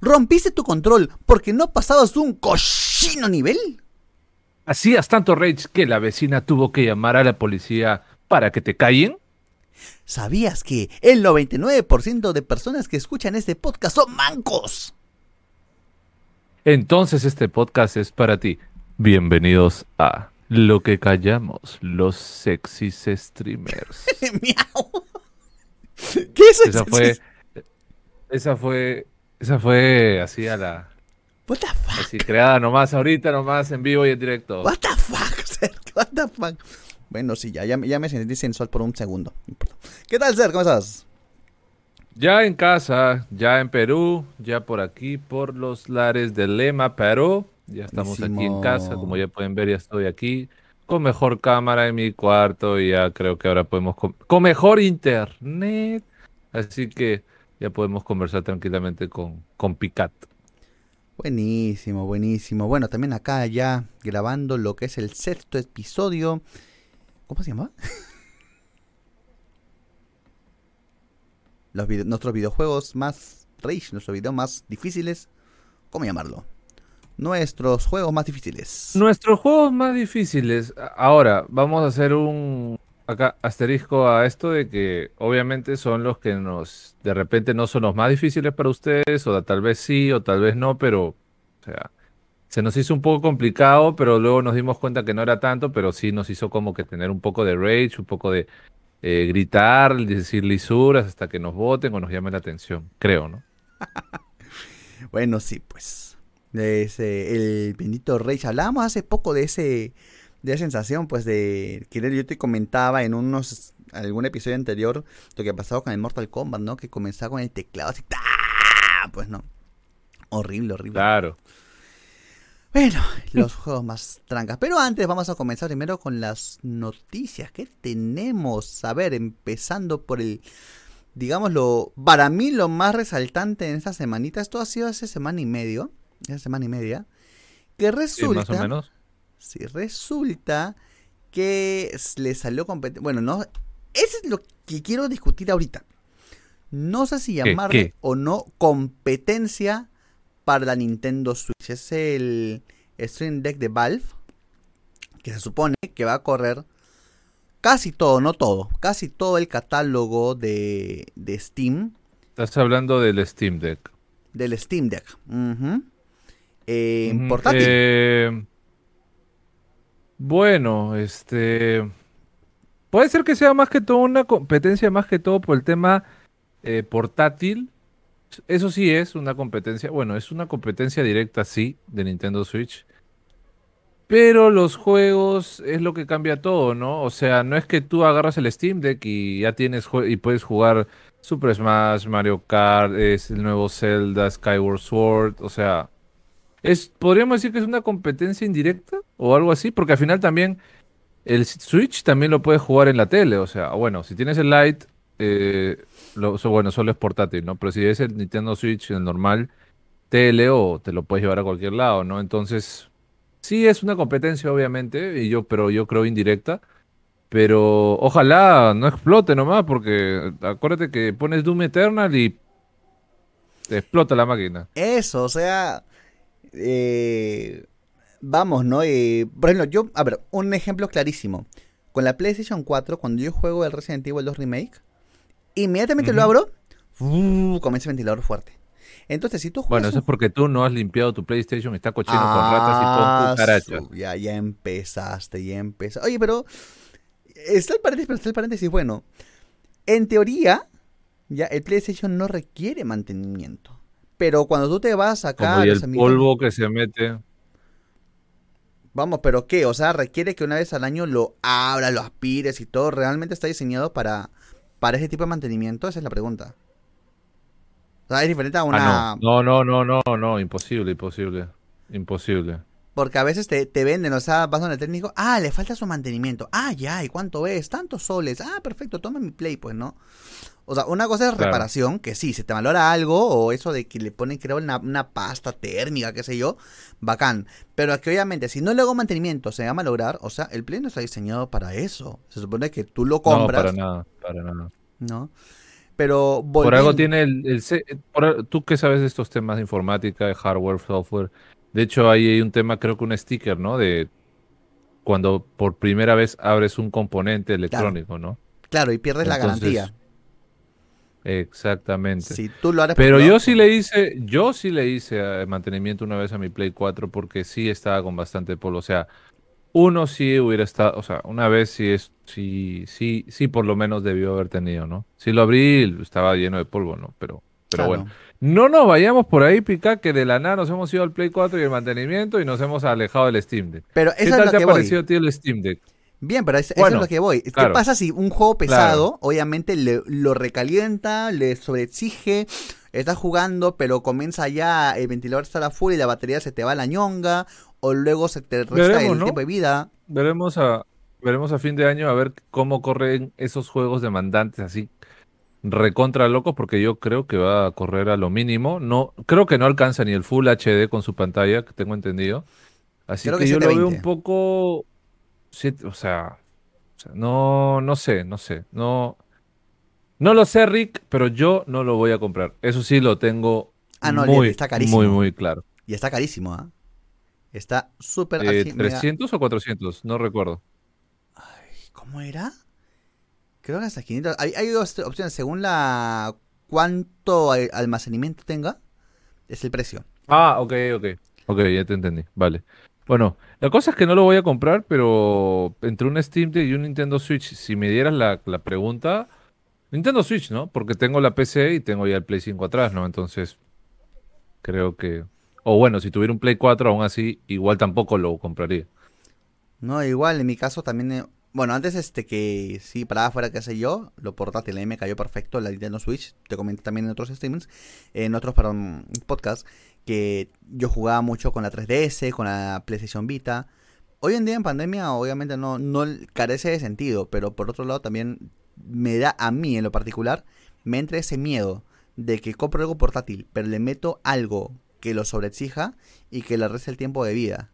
¿Rompiste tu control porque no pasabas un cochino nivel? ¿Hacías tanto rage que la vecina tuvo que llamar a la policía para que te callen? ¿Sabías que el 99% de personas que escuchan este podcast son mancos? Entonces este podcast es para ti. Bienvenidos a Lo que callamos, los sexys streamers. Miau. ¿Qué es Esa fue, esa fue, esa fue así a la, What the fuck? así creada nomás ahorita, nomás en vivo y en directo. What the fuck? What the fuck? Bueno, sí, ya, ya, me- ya me sentí sensual por un segundo. ¿Qué tal, Ser? ¿Cómo estás? Ya en casa, ya en Perú, ya por aquí, por los lares de Lema, Perú. Ya estamos aquí en casa, como ya pueden ver, ya estoy aquí con mejor cámara en mi cuarto y ya creo que ahora podemos con, con mejor internet. Así que ya podemos conversar tranquilamente con, con Picat. Buenísimo, buenísimo. Bueno, también acá ya grabando lo que es el sexto episodio. ¿Cómo se llama? Los vide- nuestros videojuegos más rage, nuestros videos más difíciles. ¿Cómo llamarlo? Nuestros juegos más difíciles. Nuestros juegos más difíciles. Ahora, vamos a hacer un acá asterisco a esto de que obviamente son los que nos de repente no son los más difíciles para ustedes, o tal vez sí, o tal vez no, pero o sea, se nos hizo un poco complicado, pero luego nos dimos cuenta que no era tanto, pero sí nos hizo como que tener un poco de rage, un poco de eh, gritar, decir lisuras hasta que nos voten o nos llamen la atención, creo, ¿no? Bueno, sí, pues. De ese, el bendito Rage. Hablábamos hace poco de ese. De esa sensación, pues, de. Que yo te comentaba en unos. algún episodio anterior. Lo que pasaba con el Mortal Kombat, ¿no? Que comenzaba con el teclado así. ¡ta! Pues no. Horrible, horrible. Claro. Bueno, los juegos más trancas. Pero antes vamos a comenzar primero con las noticias que tenemos. A ver, empezando por el, digámoslo, para mí lo más resaltante en esta semanita, esto ha sido hace semana y medio, hace semana y media, que Sí, resulta, más o menos. Sí, resulta que le salió competencia, bueno, no, eso es lo que quiero discutir ahorita. No sé si llamarle ¿Qué? o no competencia para la Nintendo Switch. Es el Stream Deck de Valve, que se supone que va a correr casi todo, no todo, casi todo el catálogo de, de Steam, Estás hablando del Steam Deck. del Steam Deck. Eh, portátil. eh, bueno, este. Puede ser que sea más que todo una competencia, más que todo por el tema eh, portátil. Eso sí es una competencia. Bueno, es una competencia directa, sí, de Nintendo Switch. Pero los juegos es lo que cambia todo, ¿no? O sea, no es que tú agarras el Steam Deck y ya tienes y puedes jugar Super Smash, Mario Kart, es el nuevo Zelda, Skyward Sword, o sea, es, podríamos decir que es una competencia indirecta o algo así, porque al final también el Switch también lo puedes jugar en la tele, o sea, bueno, si tienes el Lite, eh, bueno, solo es portátil, ¿no? Pero si es el Nintendo Switch, el normal, tele o te lo puedes llevar a cualquier lado, ¿no? Entonces, sí es una competencia, obviamente, y yo, pero yo creo indirecta. Pero ojalá no explote nomás, porque acuérdate que pones Doom Eternal y te explota la máquina. Eso, o sea, eh, vamos, ¿no? Eh, por ejemplo, yo, a ver, un ejemplo clarísimo. Con la PlayStation 4, cuando yo juego el Resident Evil 2 Remake, inmediatamente lo abro, ¡uh! comienza el ventilador fuerte. Entonces, si tú juegas Bueno, eso un es porque tú no has limpiado tu PlayStation, está cochino con ratas y Ah, con cucarachas. ya, ya empezaste, ya empezaste. Oye, pero está el paréntesis, pero está el paréntesis. Bueno, en teoría, ya el PlayStation no requiere mantenimiento. Pero cuando tú te vas acá Como y el polvo que se mete. Vamos, pero ¿qué? O sea, requiere que una vez al año lo abras, lo aspires y todo. ¿Realmente está diseñado para, para ese tipo de mantenimiento? Esa es la pregunta. O sea, es diferente a una... Ah, no. No, no, no, no, no, imposible, imposible. Imposible. Porque a veces te, te venden, o sea, vas donde el técnico, ah, le falta su mantenimiento. Ah, ya, ¿y cuánto es? Tantos soles. Ah, perfecto, toma mi play, pues, ¿no? O sea, una cosa es Claro. reparación, que sí, se te valora algo, o eso de que le ponen, creo, una, una pasta térmica, qué sé yo, bacán. Pero es que obviamente, si no le hago mantenimiento, se va a malograr, o sea, el play no está diseñado para eso. Se supone que tú lo No, compras, para nada, para nada. ¿no? Pero Por algo tiene el... el tú que sabes de estos temas de informática, de hardware, software. De hecho, ahí hay un tema, creo que un sticker, ¿no? De cuando por primera vez abres un componente electrónico, ¿no? Claro, y pierdes la garantía. Exactamente. Si tú lo Pero yo sí le hice, yo sí le hice eh, mantenimiento una vez a mi Play 4 porque sí estaba con bastante polvo. O sea, uno sí hubiera estado, o sea, una vez sí es, sí, sí, sí por lo menos debió haber tenido, ¿no? Si lo abrí, estaba lleno de polvo, ¿no? Pero, pero bueno. No nos vayamos por ahí, Pica, que de la nada nos hemos ido al Play 4 y el mantenimiento y nos hemos alejado del Steam Deck. Pero eso ¿Qué tal te ha parecido a ti el Steam Deck? Bien, pero eso es lo que voy. ¿Qué pasa si un juego pesado, obviamente, lo recalienta, le sobreexige, estás jugando, pero comienza ya, el ventilador está a full y la batería se te va a la ñonga, o luego se te resta el tiempo de vida? Veremos a, veremos a fin de año a ver cómo corren esos juegos demandantes así recontra locos porque yo creo que va a correr a lo mínimo. No, creo que no alcanza ni el Full HD con su pantalla, que tengo entendido. Así que, yo lo veo un poco, o sea, no, no sé, no sé, no, no lo sé, Rick, pero yo no lo voy a comprar. Eso sí lo tengo ah, muy, está carísimo. muy, muy claro. Y está carísimo, ¿ah? Está súper... Eh, ¿300 o 400? No recuerdo. Ay, ¿Cómo era? Creo que hasta 500. Hay, dos opciones. Según la cuánto almacenamiento tenga, es el precio. Ah, ok, ok. Ok, ya te entendí. Vale. Bueno, la cosa es que no lo voy a comprar, pero entre un Steam y un Nintendo Switch, si me dieras la, la pregunta, Nintendo Switch, ¿no? Porque tengo la PC y tengo ya el Play 5 atrás, ¿no? Entonces, creo que... O bueno, si tuviera un Play 4, aún así, igual tampoco lo compraría. No, igual, en mi caso también bueno, antes este que sí, para afuera, qué sé yo, lo portátil me cayó perfecto la Nintendo Switch. Te comenté también en otros streamings, en otros, perdón, podcasts, que yo jugaba mucho con la 3DS, con la PlayStation Vita. Hoy en día en pandemia obviamente no, no carece de sentido, pero por otro lado también me da a mí en lo particular, me entra ese miedo de que compro algo portátil, pero le meto algo que lo sobreexija y que le reste el tiempo de vida.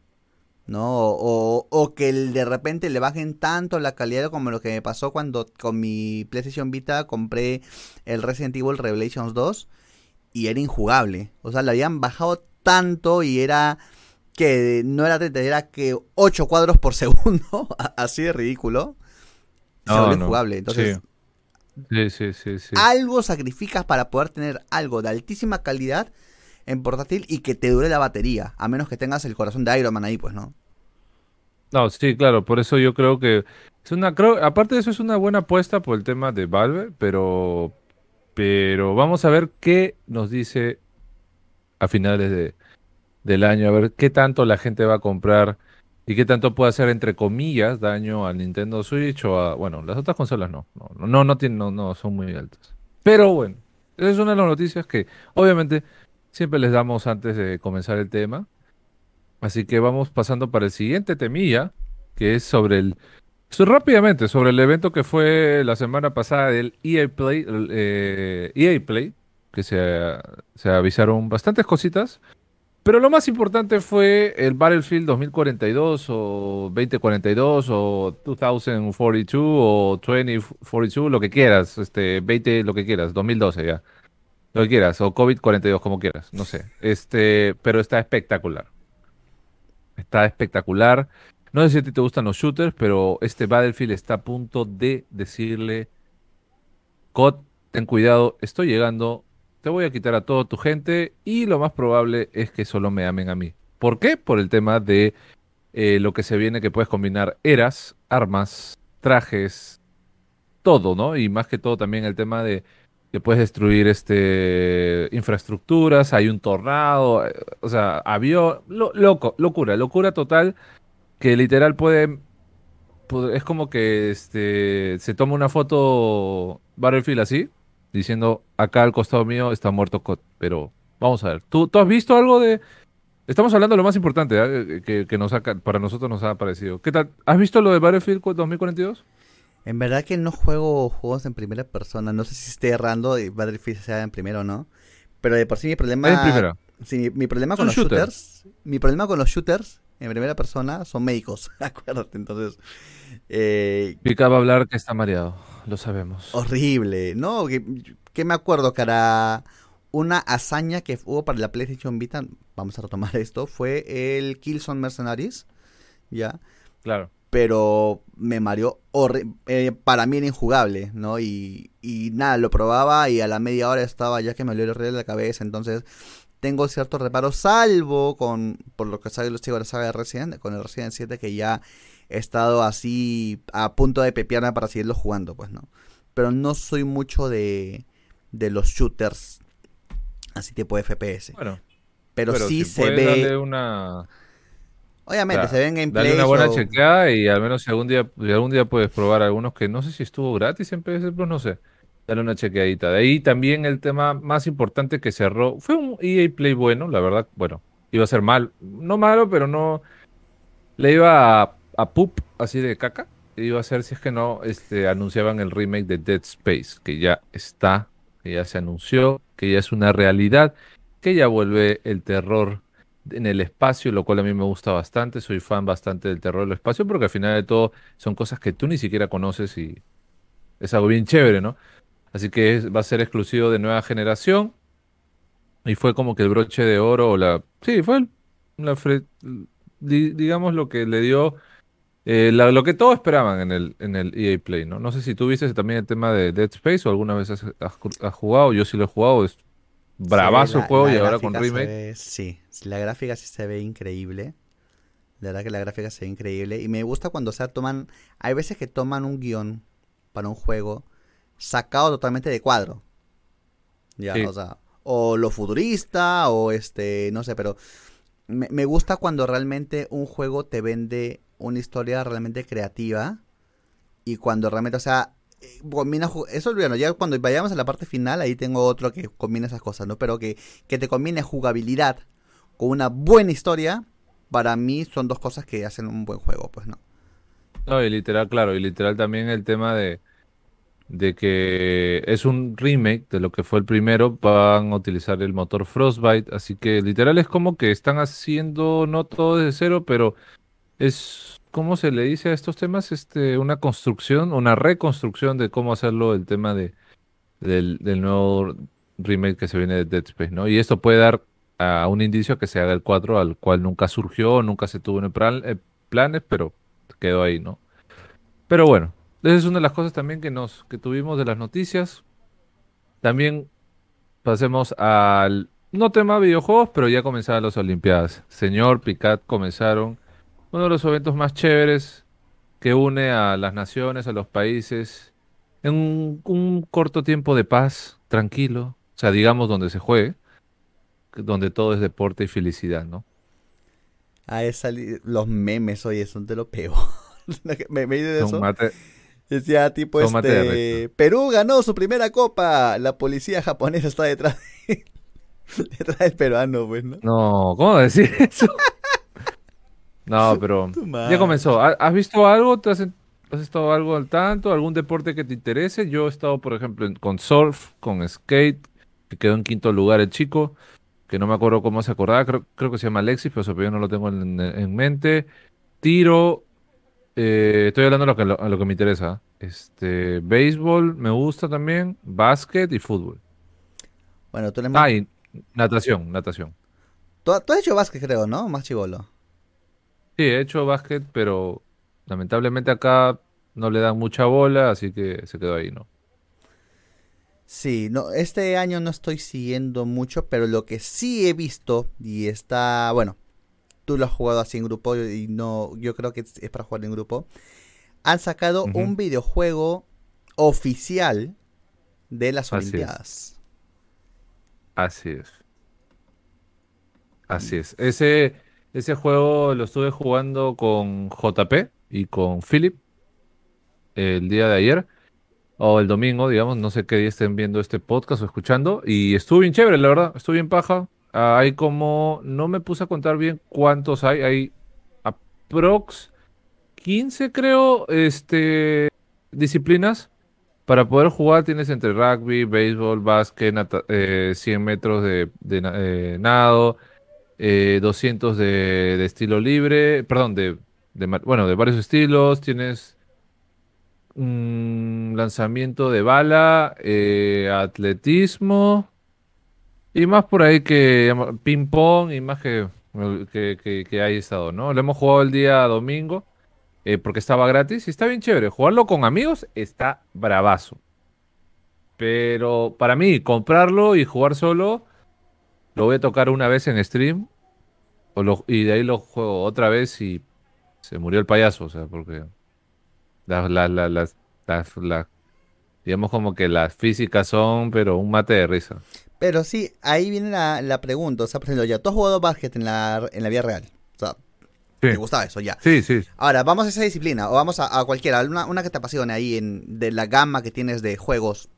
¿no? O, o, que de repente le bajen tanto la calidad como lo que me pasó cuando con mi PlayStation Vita compré el Resident Evil Revelations 2 y era injugable. O sea, le habían bajado tanto y era que no era 30, era que 8 cuadros por segundo, así de ridículo. Se injugable. Entonces, sí. Sí, sí, sí, algo sacrificas para poder tener algo de altísima calidad en portátil y que te dure la batería, a menos que tengas el corazón de Iron Man ahí, pues, ¿no? No, sí, claro, por eso yo creo que es una creo, aparte de eso es una buena apuesta por el tema de Valve, pero pero vamos a ver qué nos dice a finales de, del año, a ver qué tanto la gente va a comprar y qué tanto puede hacer entre comillas daño al Nintendo Switch o a bueno, las otras consolas no, no no no no, no son muy altas. Pero bueno, esa es una de las noticias que obviamente siempre les damos antes de comenzar el tema. Así que vamos pasando para el siguiente temilla, que es sobre el... rápidamente, sobre el evento que fue la semana pasada del EA Play, eh, EA Play que se, se avisaron bastantes cositas. Pero lo más importante fue el Battlefield 2042 o 2042 o 2042 o 2042, lo que quieras, este 20, lo que quieras, 2012 ya. Lo que quieras, o COVID-42, como quieras, no sé. Este, pero está espectacular. Está espectacular. No sé si a ti te gustan los shooters, pero este Battlefield está a punto de decirle, COD, ten cuidado, estoy llegando, te voy a quitar a toda tu gente y lo más probable es que solo me amen a mí. ¿Por qué? Por el tema de eh, lo que se viene que puedes combinar eras, armas, trajes, todo, ¿no? Y más que todo también el tema de que puedes destruir este infraestructuras, hay un tornado, eh, o sea, avión, loco, locura, locura total, que literal puede, es como que este se toma una foto Battlefield así, diciendo acá al costado mío está muerto pero vamos a ver, ¿tú, tú has visto algo de Estamos hablando de lo más importante ¿eh? que, que, nos para nosotros nos ha parecido. ¿Qué tal? ¿Has visto lo de Battlefield 2042? En verdad que no juego juegos en primera persona. No sé si estoy errando y Battlefield sea en primero o no. Pero de por sí mi problema. Sí, mi, problema con los shooters. Mi problema con los shooters en primera persona son médicos. Acuérdate, entonces. Eh, va a hablar que está mareado. Lo sabemos. Horrible. No, que, que me acuerdo era una hazaña que hubo para la PlayStation Vita, vamos a retomar esto, fue el Killzone Mercenaries, ¿ya? Claro. Pero me mareó eh, para mí era injugable, ¿no? Y, y nada, lo probaba y a la media hora estaba ya que me olió el rey de la cabeza, entonces tengo cierto reparo, salvo con, por lo que sabe los chicos de la saga de Resident, con el Resident 7 que ya he estado así a punto de pepiarme para seguirlo jugando, pues, ¿no? Pero no soy mucho de, de los shooters así tipo FPS. Bueno. Pero, sí se ve... una... Obviamente, se ve en gameplay. Dale una buena chequeada y al menos si algún día, algún día puedes probar algunos que no sé si estuvo gratis en PS Plus, no sé. Dale una chequeadita. De ahí también el tema más importante que cerró. Fue un EA Play bueno, la verdad. Bueno, iba a ser mal. No malo, pero no. Le iba a, a poop así de caca. Iba a ser si es que no este, anunciaban el remake de Dead Space, que ya está, que ya se anunció, que ya es una realidad, que ya vuelve el terror en el espacio, lo cual a mí me gusta bastante. Soy fan bastante del terror del espacio, porque al final de todo son cosas que tú ni siquiera conoces y es algo bien chévere, ¿no? Así que va a ser exclusivo de nueva generación. Y fue como que el broche de oro, o la. Sí, fue digamos lo que le dio. Eh, lo que todos esperaban en el, en el EA Play, ¿no? No sé si tú viste también el tema de Dead Space o alguna vez has, jugado. Yo sí lo he jugado, es bravazo el juego y ahora con remake. sí, la gráfica sí se ve increíble. La verdad que la gráfica se ve increíble. Y me gusta cuando se toman. Hay veces que toman un guion para un juego sacado totalmente de cuadro. Ya, o sea, o lo futurista, o este, no sé, pero me, gusta cuando realmente un juego te vende una historia realmente creativa y cuando realmente, o sea, combina, eso bueno, ya cuando vayamos a la parte final, ahí tengo otro que combina esas cosas, ¿no? Pero que, que te combine jugabilidad con una buena historia, para mí son dos cosas que hacen un buen juego, pues, ¿no? No, y literal, claro, y literal también el tema de de que es un remake de lo que fue el primero, van a utilizar el motor Frostbite, así que literal es como que están haciendo no todo desde cero, pero es ¿cómo se le dice a estos temas? Este, una construcción, una reconstrucción de cómo hacerlo el tema de del, nuevo remake que se viene de Dead Space, ¿no? Y esto puede dar a un indicio que se haga el 4 al cual nunca surgió, nunca se tuvo en eh, planes, pero quedó ahí, ¿no? Pero bueno, esa es una de las cosas también que nos que tuvimos de las noticias. También pasemos al no tema videojuegos, pero ya comenzaron las Olimpiadas. Señor Picat comenzaron uno de los eventos más chéveres que une a las naciones, a los países, en un, corto tiempo de paz, tranquilo, o sea, digamos donde se juegue, donde todo es deporte y felicidad, ¿no? Ah, es los memes, oye, son de lo peor. me, me de eso. Decía tipo este, Perú ganó su primera copa, la policía japonesa está detrás, detrás del peruano, pues, ¿no? No, ¿cómo decir eso? no, pero ya comenzó. ¿Has visto algo? ¿Te has, estado algo al tanto? ¿Algún deporte que te interese? Yo he estado, por ejemplo, con surf, con skate, que quedó en quinto lugar el chico, que no me acuerdo cómo se acordaba, creo, creo que se llama Alexis, pero su no lo tengo en, en mente. Tiro, eh, estoy hablando de lo que, lo, que me interesa. Este, béisbol me gusta también, básquet y fútbol. Bueno, tú le Ah, y natación, natación. ¿Tú, has hecho básquet, creo, ¿no? Más chivolo. Sí, he hecho básquet, pero lamentablemente acá no le dan mucha bola, así que se quedó ahí, ¿no? Sí, no, este año no estoy siguiendo mucho, pero lo que sí he visto y está, bueno, tú lo has jugado así en grupo y no, yo creo que es para jugar en grupo. Han sacado un videojuego oficial de las Olimpiadas. Así es. Así es. Ese, ese juego lo estuve jugando con JP y con Philip el día de ayer o el domingo, digamos, no sé qué día estén viendo este podcast o escuchando y estuvo bien chévere, la verdad, estuvo bien paja. Hay como, no me puse a contar bien cuántos hay, hay aprox 15 creo, este, disciplinas. Para poder jugar tienes entre rugby, béisbol, básquet, 100 eh, metros de, eh, nado, 200 eh, de, estilo libre, perdón, de, bueno, de varios estilos, tienes mm, lanzamiento de bala, eh, atletismo y más por ahí que ping pong y más que, que, que, que hay estado, ¿no? Lo hemos jugado el día domingo eh, porque estaba gratis y está bien chévere. Jugarlo con amigos está bravazo. Pero para mí, comprarlo y jugar solo, lo voy a tocar una vez en stream y de ahí lo juego otra vez y se murió el payaso, o sea, porque las, las, las, las, digamos como que las físicas son, pero un mate de risa. Pero sí, ahí viene la, la pregunta, o sea, por ejemplo, ya tú has jugado básquet en la, en la vida real, o sea, te gustaba eso ya. Sí, sí. Ahora, vamos a esa disciplina, o vamos a, cualquiera, una, una, que te apasione ahí en, de la gama que tienes de juegos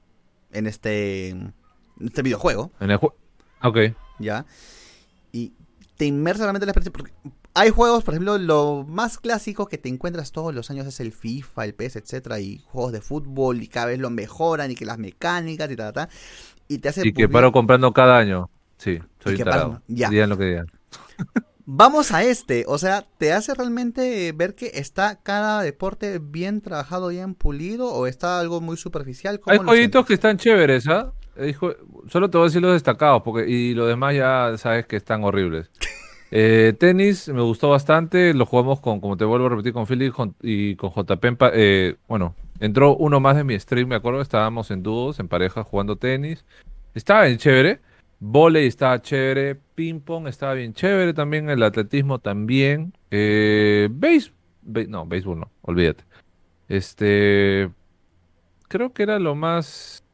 en este, en este videojuego. En el juego. Ok. Ya. Y te inmersa realmente en la experiencia. Porque hay juegos, por ejemplo, lo más clásico que te encuentras todos los años es el FIFA, el PS, etcétera, y juegos de fútbol, y cada vez lo mejoran, y que las mecánicas, y tal, tal. Y te hace. Y que paro comprando cada año. Sí, soy. Ya. Digan lo que digan. Vamos a este, o sea, ¿te hace realmente ver que está cada deporte bien trabajado, bien pulido o está algo muy superficial? Hay jueguitos que están chéveres, ¿ah? Solo te voy a decir los destacados porque y los demás ya sabes que están horribles. Eh, tenis me gustó bastante, lo jugamos con, como te vuelvo a repetir, con Philly y con JP. Eh, bueno, entró uno más de mi stream, me acuerdo, estábamos en dúos, en pareja, jugando tenis. Estaba bien chévere. Voley estaba chévere, ping pong estaba bien chévere también, el atletismo también. Eh, base, no, béisbol no, olvídate. Este, creo que era lo más,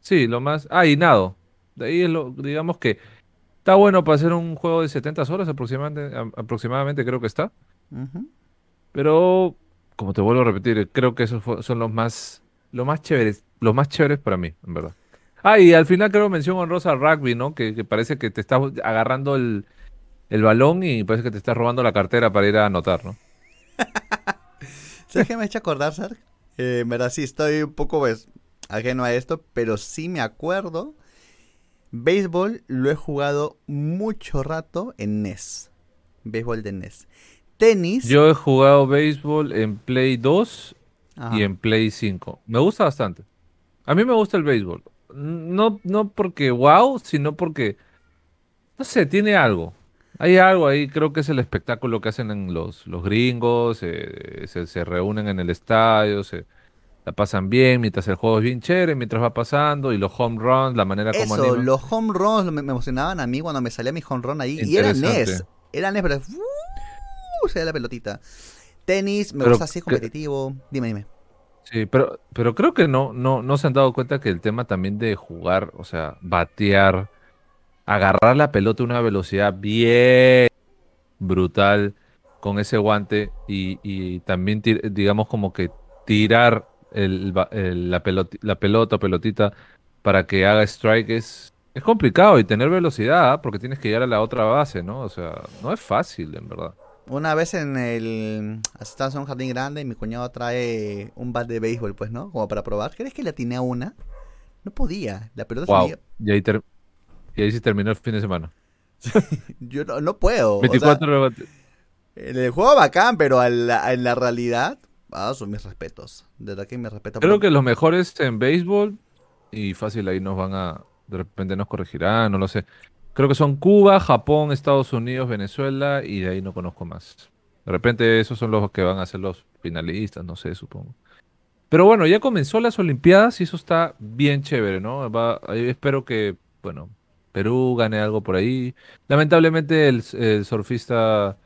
sí, lo más, ah, y nado. De ahí es lo, digamos que está bueno para hacer un juego de 70 horas aproximadamente, aproximadamente creo que está. Pero, como te vuelvo a repetir, creo que esos son los más, los más chéveres, los más chéveres para mí, en verdad. Ah, y al final creo mención honrosa al rugby, ¿no? Que, parece que te estás agarrando el, balón y parece que te estás robando la cartera para ir a anotar, ¿no? ¿Sabes qué me ha hecho acordar, Sar? Eh, verdad, sí, estoy un poco pues, ajeno a esto, pero sí me acuerdo. Béisbol lo he jugado mucho rato en NES. Béisbol de NES. Tenis. Yo he jugado béisbol en Play 2 y en Play 5. Me gusta bastante. A mí me gusta el béisbol no, no porque wow, sino porque, no sé, tiene algo. Hay algo ahí, creo que es el espectáculo que hacen en los, los gringos, eh, se, reúnen en el estadio, se la pasan bien, mientras el juego es bien chévere, mientras va pasando, y los home runs, la manera como Eso, los home runs me, emocionaban a mí cuando me salía mi home run ahí, y era NES, era NES, pero uh, se da la pelotita. Tenis, me gusta así competitivo, dime, dime. Sí, pero, pero creo que no, no, no se han dado cuenta que el tema también de jugar, o sea, batear, agarrar la pelota a una velocidad bien brutal con ese guante y, y también, digamos, como que tirar el, la, pelota, la pelota pelotita para que haga strike es, es complicado y tener velocidad, porque tienes que llegar a la otra base, ¿no? O sea, no es fácil, en verdad. Una vez en el. Estamos en un jardín grande y mi cuñado trae un bat de béisbol, pues, ¿no? Como para probar. ¿Crees que le atiné a una? No podía. La pelota wow. y, ahí y ahí se terminó el fin de semana. Yo no, puedo. 24 En el juego bacán, pero en la, realidad. Ah, son mis respetos. De verdad que mis respetos. Creo que los mejores en béisbol. Y fácil ahí nos van a. De repente nos corregirán, no lo sé. Creo que son Cuba, Japón, Estados Unidos, Venezuela y de ahí no conozco más. De repente esos son los que van a ser los finalistas, no sé, supongo. Pero bueno, ya comenzó las Olimpiadas y eso está bien chévere, ¿no? Espero que, bueno, Perú gane algo por ahí. Lamentablemente el, surfista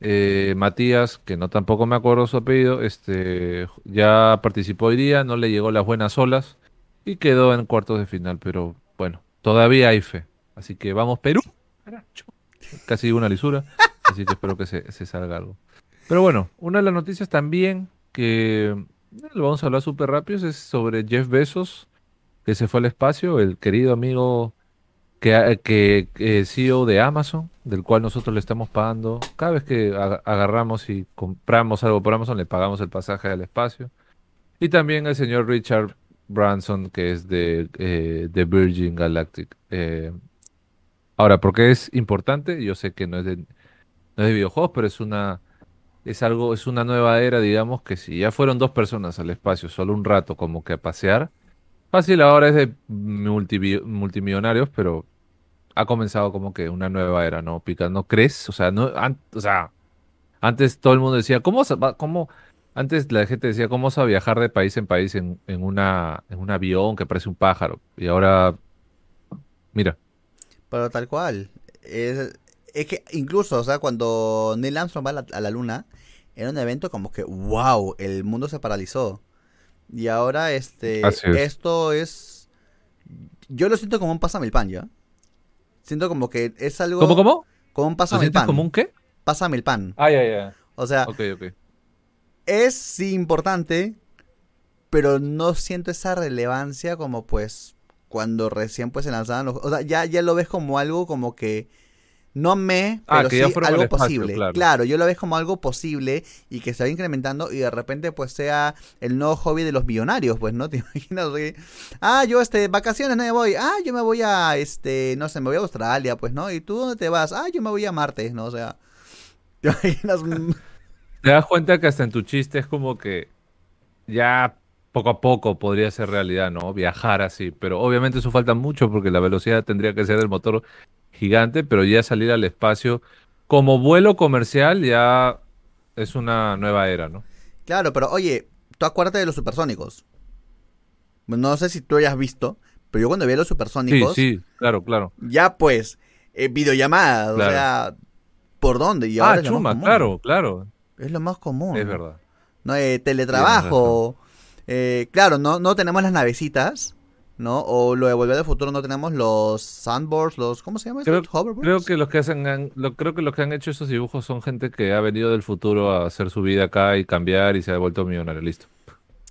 eh, Matías, que no tampoco me acuerdo su apellido, este, ya participó hoy día, no le llegó las buenas olas y quedó en cuartos de final, pero bueno, todavía hay fe. Así que vamos Perú. Casi una lisura. Así que espero que se, salga algo. Pero bueno, una de las noticias también que eh, lo vamos a hablar súper rápido es sobre Jeff Bezos, que se fue al espacio, el querido amigo que, que, CEO de Amazon, del cual nosotros le estamos pagando. Cada vez que agarramos y compramos algo por Amazon, le pagamos el pasaje al espacio. Y también el señor Richard Branson, que es de, eh, de Virgin Galactic. Eh, Ahora, ¿por qué es importante? Yo sé que no es de, no es de videojuegos, pero es una es algo, es una nueva era, digamos, que si ya fueron dos personas al espacio solo un rato como que a pasear, fácil ahora es de multi- multimillonarios, pero ha comenzado como que una nueva era, ¿no? Pica, ¿no crees? O sea, no, antes todo el mundo decía, ¿cómo, cómo? Antes la gente decía, ¿cómo vas a viajar de país en país en, en una, en un avión que parece un pájaro? Y ahora, mira, Pero tal cual. Es, es que incluso, o sea, cuando Neil Armstrong va a la, a la luna, era un evento como que, wow, el mundo se paralizó. Y ahora, este, es. esto es... Yo lo siento como un pásame el pan, ¿ya? Siento como que es algo... ¿cómo, cómo? Como un ¿Lo pásame el pan. como un qué? Pásame el pan. Ah, ya, ya. O sea, Ok, ok. es sí importante, pero no siento esa relevancia como pues cuando recién pues se lanzaban los... O sea, ya, ya lo ves como algo como que no me, Ah, pero que sí algo espacio, posible. claro. Claro, yo lo ves como algo posible y que se va incrementando y de repente pues sea el nuevo hobby de los millonarios, pues, ¿no? ¿Te imaginas? ah, yo este, vacaciones no me voy. Ah, yo me voy a, este, no sé, me voy a Australia, pues, ¿no? ¿Y tú dónde te vas? Ah, yo me voy a Marte, ¿no? O sea, ¿te imaginas? Te das cuenta que hasta en tu chiste es como que ya poco a poco podría ser realidad, ¿no? Viajar así, pero obviamente eso falta mucho porque la velocidad tendría que ser del motor gigante, pero ya salir al espacio como vuelo comercial ya es una nueva era, ¿no? Claro, pero oye, tú acuérdate de los supersónicos. No sé si tú hayas visto, pero yo cuando vi a los Sí, supersónicos, sí, claro, claro. ya pues, eh, videollamadas, Claro. o sea, ¿por dónde? Y ahora Ah, lo más chuma, claro, claro, Es lo más común. es verdad. No, eh, teletrabajo. Eh, claro, no, no tenemos las navecitas, ¿no? O lo de Volver al Futuro no tenemos los sandboards, los... ¿Cómo se llama? Creo, Hoverboards. creo que los que hacen, han- lo, creo que los que han hecho esos dibujos son gente que ha venido del futuro a hacer su vida acá y cambiar y se ha vuelto millonario, listo.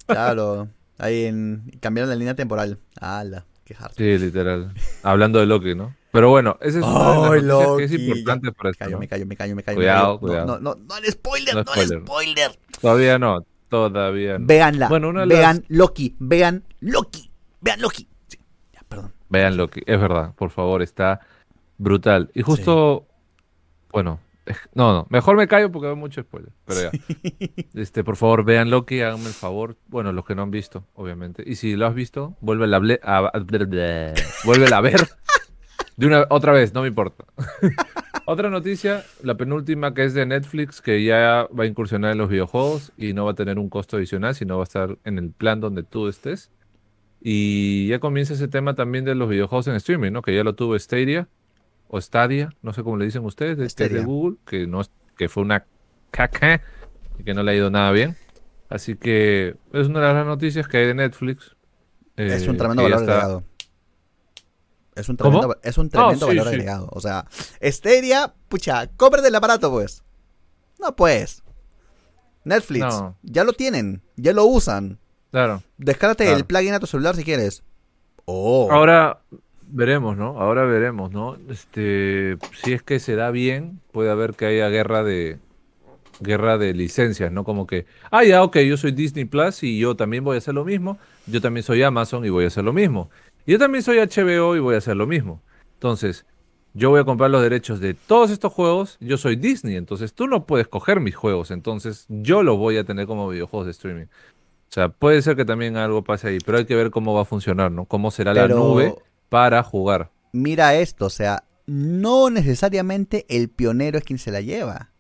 Claro, ahí en... cambiaron la línea temporal. ¡Hala! ¡Qué hard! Sí, literal. Hablando de Loki, ¿no? Pero bueno, esa es que es importante ya. para Me esto, callo, ¿no? me callo, me callo, me callo. Cuidado, me callo. cuidado. No, no, no, no, el spoiler, No no, el spoiler. spoiler. Todavía no, todavía no. Bueno, una las- vean Loki, vean Loki, vean Loki. Sí, ya, perdón. Vean Loki, es verdad, por favor, está brutal. Y justo, bueno, no, no, mejor me callo porque veo mucho spoiler, pero ya. Este, por favor, vean Loki, háganme el favor. Bueno, los que no han visto, obviamente. Y si lo has visto, vuélvela a, ble- a, a ver. De una otra vez, no me importa. Otra noticia, la penúltima que es de Netflix, que ya va a incursionar en los videojuegos y no va a tener un costo adicional, sino va a estar en el plan donde tú estés. Y ya comienza ese tema también de los videojuegos en streaming, ¿no? Que ya lo tuvo Stadia o Stadia, no sé cómo le dicen ustedes, de, que es de. Google, que no que fue una caca y que no le ha ido nada bien. Así que es una de las noticias que hay de Netflix. es eh, un tremendo que ya valor está- agregado. Es un ¿Cómo? tremendo, es un tremendo sí, valor sí. agregado. O sea, Stadia, pucha, cómprate el aparato, pues. No, pues. Netflix, No. ya lo tienen, ya lo usan. Claro. Descárgate Claro. el plugin a tu celular si quieres. Oh. Ahora veremos, ¿no? Ahora veremos, ¿no? Este, si es que se da bien, puede haber que haya guerra de guerra de licencias, ¿no? Como que, ah, ya, ok, yo soy Disney Plus y yo también voy a hacer lo mismo. Yo también soy Amazon y voy a hacer lo mismo. Yo también soy HBO y voy a hacer lo mismo. Entonces, yo voy a comprar los derechos de todos estos juegos. Yo soy Disney, entonces tú no puedes coger mis juegos. Entonces, yo los voy a tener como videojuegos de streaming. O sea, puede ser que también algo pase ahí, pero hay que ver cómo va a funcionar, ¿no? Cómo será la nube para jugar. Mira esto, o sea, no necesariamente el pionero es quien se la lleva.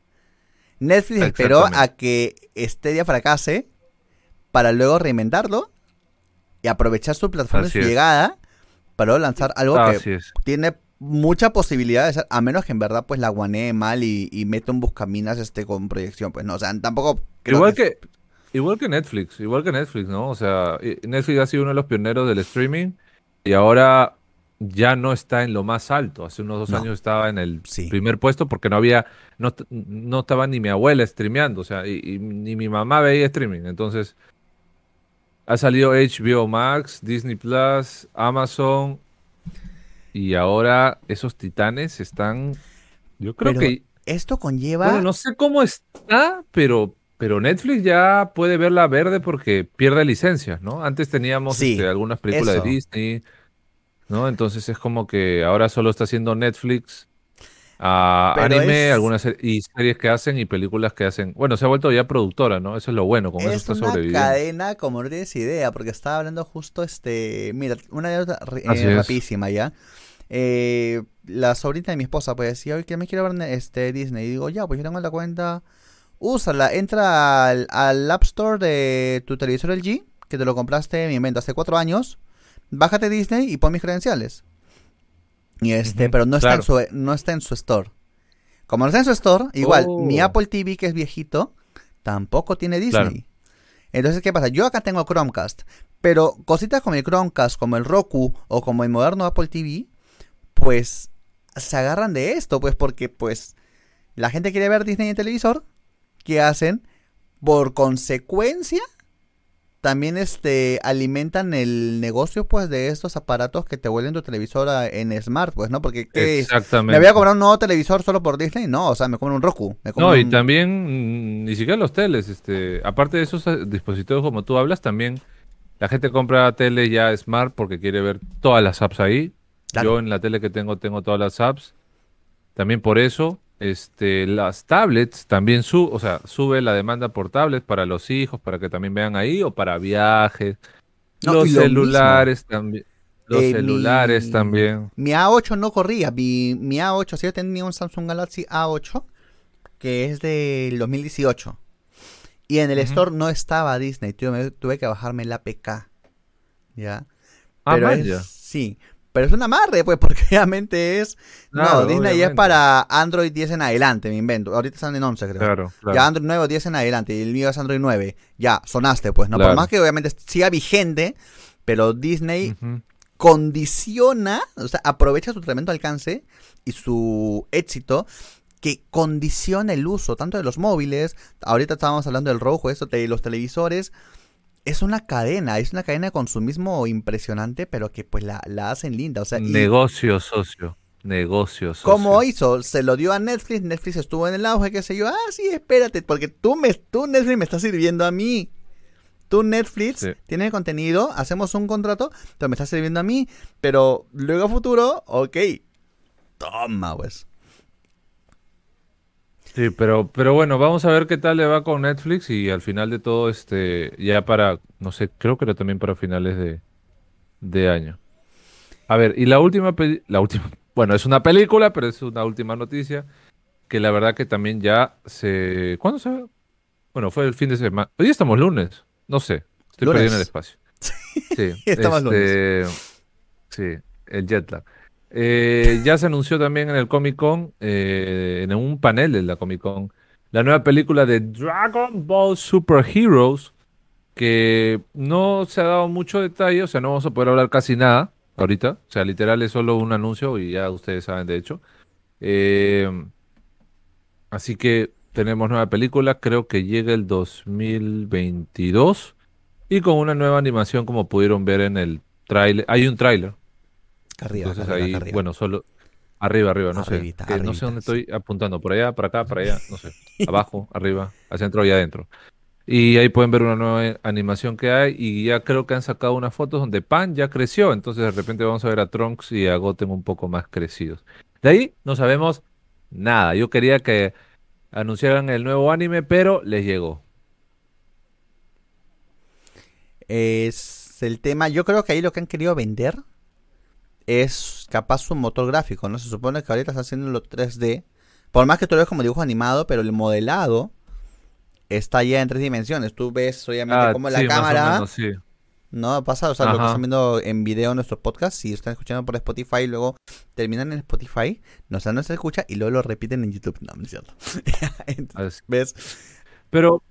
Netflix esperó a que Stadia fracase para luego reinventarlo y aprovechar su plataforma de su es. llegada para luego lanzar algo que es. tiene mucha posibilidad de ser, a menos que en verdad pues la guanee mal y, y meta un buscaminas este con proyección, pues no, o sea, tampoco creo Igual que, igual que Netflix, igual que Netflix, ¿no? O sea, eh, Netflix ha sido uno de los pioneros del streaming y ahora ya no está en lo más alto. Hace unos dos No. años estaba en el Sí. primer puesto porque no había, no, no estaba ni mi abuela streameando, o sea, y, y ni mi mamá veía streaming. Entonces, ha salido HBO Max, Disney Plus, Amazon y ahora esos titanes están, yo creo Pero que esto conlleva bueno, no sé cómo está, pero, pero Netflix ya puede verla verde porque pierde licencias, ¿no? Antes teníamos Sí, este, algunas películas eso. de Disney, ¿no? Entonces es como que ahora solo está haciendo Netflix. A Pero anime, es- algunas se- y series que hacen y películas que hacen. Bueno, se ha vuelto ya productora, ¿no? Eso es lo bueno, con eso Es está una sobreviviendo. cadena como no tienes idea, porque estaba hablando justo este, mira, una Así eh, es. rapidísima ya. Eh, la sobrina de mi esposa pues decía, oye, que me quiero ver este Disney. Y digo, ya, pues yo tengo la cuenta, úsala, entra al, al App Store de tu televisor LG, que te lo compraste, me invento, hace cuatro años, bájate Disney y pon mis credenciales. Y este, pero no está, claro. en su, no está en su store. Como no está en su store, igual, mi Oh. Apple TV, que es viejito, tampoco tiene Disney. Claro. Entonces, ¿qué pasa? Yo acá tengo Chromecast, pero cositas como el Chromecast, como el Roku o como el moderno Apple TV, pues se agarran de esto, pues porque pues la gente quiere ver Disney en televisor, ¿qué hacen? Por consecuencia, también este alimentan el negocio pues de estos aparatos que te vuelven tu televisor a- en smart, pues, ¿no? Porque ¿qué es? Exactamente. ¿Me voy a comprar un nuevo televisor solo por Disney? No, o sea, me compro un Roku. Me compro No, y un- también mm, ni siquiera los teles, este, aparte de esos eh, dispositivos como tú hablas, también la gente compra tele ya smart porque quiere ver todas las apps ahí. Claro. Yo en la tele que tengo tengo todas las apps. También por eso, este, las tablets también su, o sea, sube la demanda por tablets para los hijos, para que también vean ahí o para viajes. No, los lo celulares también. Los Eh, celulares mi- también. Mi A8 no corría. Mi, mi A8, sí, yo tenía un Samsung Galaxy A8 que es del 2018. Y en el store no estaba Disney. Tuve, tuve que bajarme el APK. ¿Ya? Ah, Pero es- sí. Pero es un amarre, pues, porque obviamente es. Claro, no, Disney es para Android 10 en adelante, me invento. Ahorita están en 11, creo. Claro, claro. Ya Android 9 o 10 en adelante. Y el mío es Android 9. Ya, sonaste, pues, ¿no? Por más que obviamente siga vigente. Pero Disney condiciona, o sea, aprovecha su tremendo alcance y su éxito que condiciona el uso tanto de los móviles, ahorita estábamos hablando del rojo, eso de los televisores, es una cadena, es una cadena de consumismo impresionante, pero que pues la, la hacen linda, o sea, y Negocio socio. Negocio socio. ¿cómo hizo? Se lo dio a Netflix, Netflix estuvo en el auge, qué sé yo, ah, sí, espérate, porque tú, me, tú Netflix me estás sirviendo a mí. Tú Netflix Sí. tiene contenido, hacemos un contrato, pero me estás sirviendo a mí, pero luego a futuro, ok, toma pues. Sí, pero, pero bueno, vamos a ver qué tal le va con Netflix y al final de todo, este, ya para, no sé, creo que era también para finales de, de año. A ver, y la última, la última, bueno, es una película, pero es una última noticia, que la verdad que también ya se, ¿cuándo se? Bueno, fue el fin de semana. Hoy estamos lunes, no sé, estoy Lunes. perdiendo el espacio. Sí, Estamos este, sí, el jet lag. Eh, ya se anunció también en el Comic Con, eh, en un panel de la Comic Con, la nueva película de Dragon Ball Super Heroes, que no se ha dado mucho detalle, o sea, no vamos a poder hablar casi nada ahorita, o sea, literal es solo un anuncio y ya ustedes saben de hecho. Eh, así que tenemos nueva película, creo que llega el 2022 y con una nueva animación como pudieron ver en el tráiler. Hay un tráiler. Arriba, Entonces arriba, ahí, arriba. bueno, solo arriba, arriba, no Arribita, sé. no sé dónde estoy apuntando, por allá, por acá, por allá, no sé. Abajo, arriba, al centro y adentro. Y ahí pueden ver una nueva animación que hay y ya creo que han sacado unas fotos donde Pan ya creció, entonces de repente vamos a ver a Trunks y a Goten un poco más crecidos. De ahí no sabemos nada. Yo quería que anunciaran el nuevo anime, pero les llegó. Es el tema, yo creo que ahí lo que han querido vender es capaz su motor gráfico, ¿no? Se supone que ahorita están haciendo lo 3D, por más que tú lo ves como dibujo animado, pero el modelado está ya en tres dimensiones. Tú ves obviamente Ah, como sí, la cámara, menos, sí. ¿no? Pasa, o sea, lo que están viendo en video en nuestro podcast, si están escuchando por Spotify, luego terminan en Spotify, no sé, no se escucha y luego lo repiten en YouTube. No, no es cierto. Entonces. ¿Ves? Pero,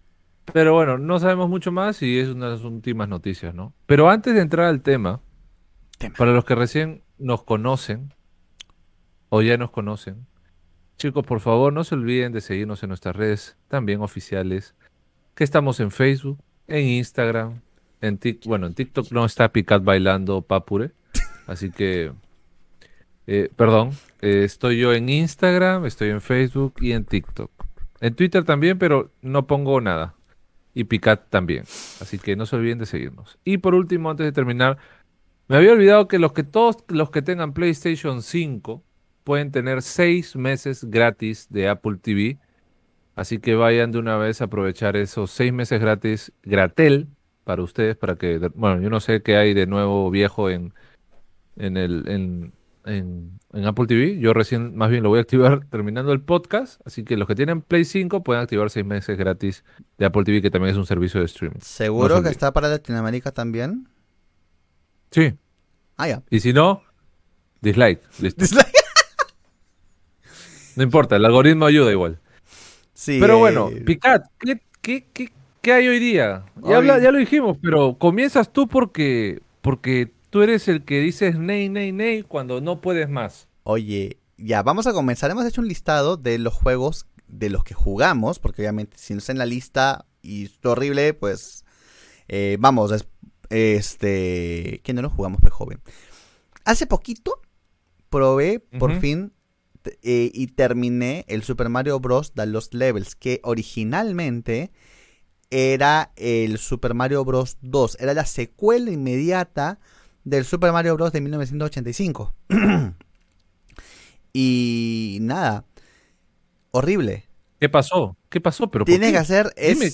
pero bueno, no sabemos mucho más y es unas últimas noticias, ¿no? Pero antes de entrar al tema, Tema. para los que recién nos conocen o ya nos conocen, chicos, por favor, no se olviden de seguirnos en nuestras redes también oficiales, que estamos en Facebook, en Instagram, en Tik, bueno, en TikTok no está Picat bailando Papure, así que, eh, perdón, eh, estoy yo en Instagram, estoy en Facebook y en TikTok. En Twitter también, pero no pongo nada. Y Picat también. Así que no se olviden de seguirnos. Y por último, antes de terminar, me había olvidado que los que todos los que tengan PlayStation 5 pueden tener seis meses gratis de Apple TV. Así que vayan de una vez a aprovechar esos seis meses gratis gratel para ustedes, para que, bueno, yo no sé qué hay de nuevo viejo en, en el, en, en, en Apple TV. Yo recién más bien lo voy a activar terminando el podcast. Así que los que tienen Play 5 pueden activar seis meses gratis de Apple TV, que también es un servicio de streaming. ¿Seguro No que está para Latinoamérica también? Sí. Ah, ya. Y si no, dislike. Listo. No importa, el algoritmo ayuda igual. Sí, Pero bueno, Picat, ¿qué, qué, qué, qué hay hoy día? Ya, Hoy- habla- ya lo dijimos, pero comienzas tú porque, porque tú eres el que dices ney, ney, ney cuando no puedes más. Oye, ya, vamos a comenzar. Hemos hecho un listado de los juegos de los que jugamos, porque obviamente si no está en la lista y es horrible, pues eh, vamos, este, que no lo jugamos, pues joven. Hace poquito probé por fin eh, y terminé el Super Mario Bros. The Lost Levels, que originalmente era el Super Mario Bros. 2, era la secuela inmediata del Super Mario Bros. de 1985. y nada, horrible. ¿Qué pasó? ¿Qué pasó? ¿Pero Tienes que hacer es Dime.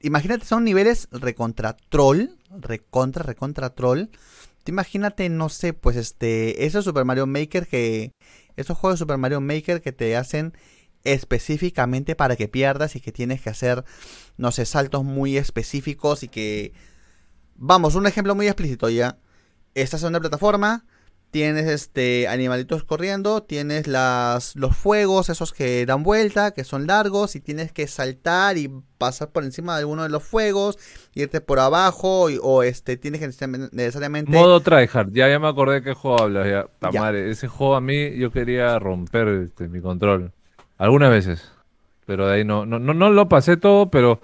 imagínate son niveles recontra troll, recontra recontra troll. Te imagínate, no sé, pues este, esos Super Mario Maker que esos juegos de Super Mario Maker que te hacen específicamente para que pierdas y que tienes que hacer no sé, saltos muy específicos y que vamos, un ejemplo muy explícito ya. Estás en una plataforma, tienes este animalitos corriendo, tienes las los fuegos esos que dan vuelta, que son largos y tienes que saltar y pasar por encima de alguno de los fuegos, irte por abajo y- o este tienes que necesariamente- Modo tryhard, ya, ya me acordé de qué juego hablas, ya. Ta Ya. madre, ese juego a mí yo quería romper este, mi control. Algunas veces. Pero de ahí no, no, no, no lo pasé todo, pero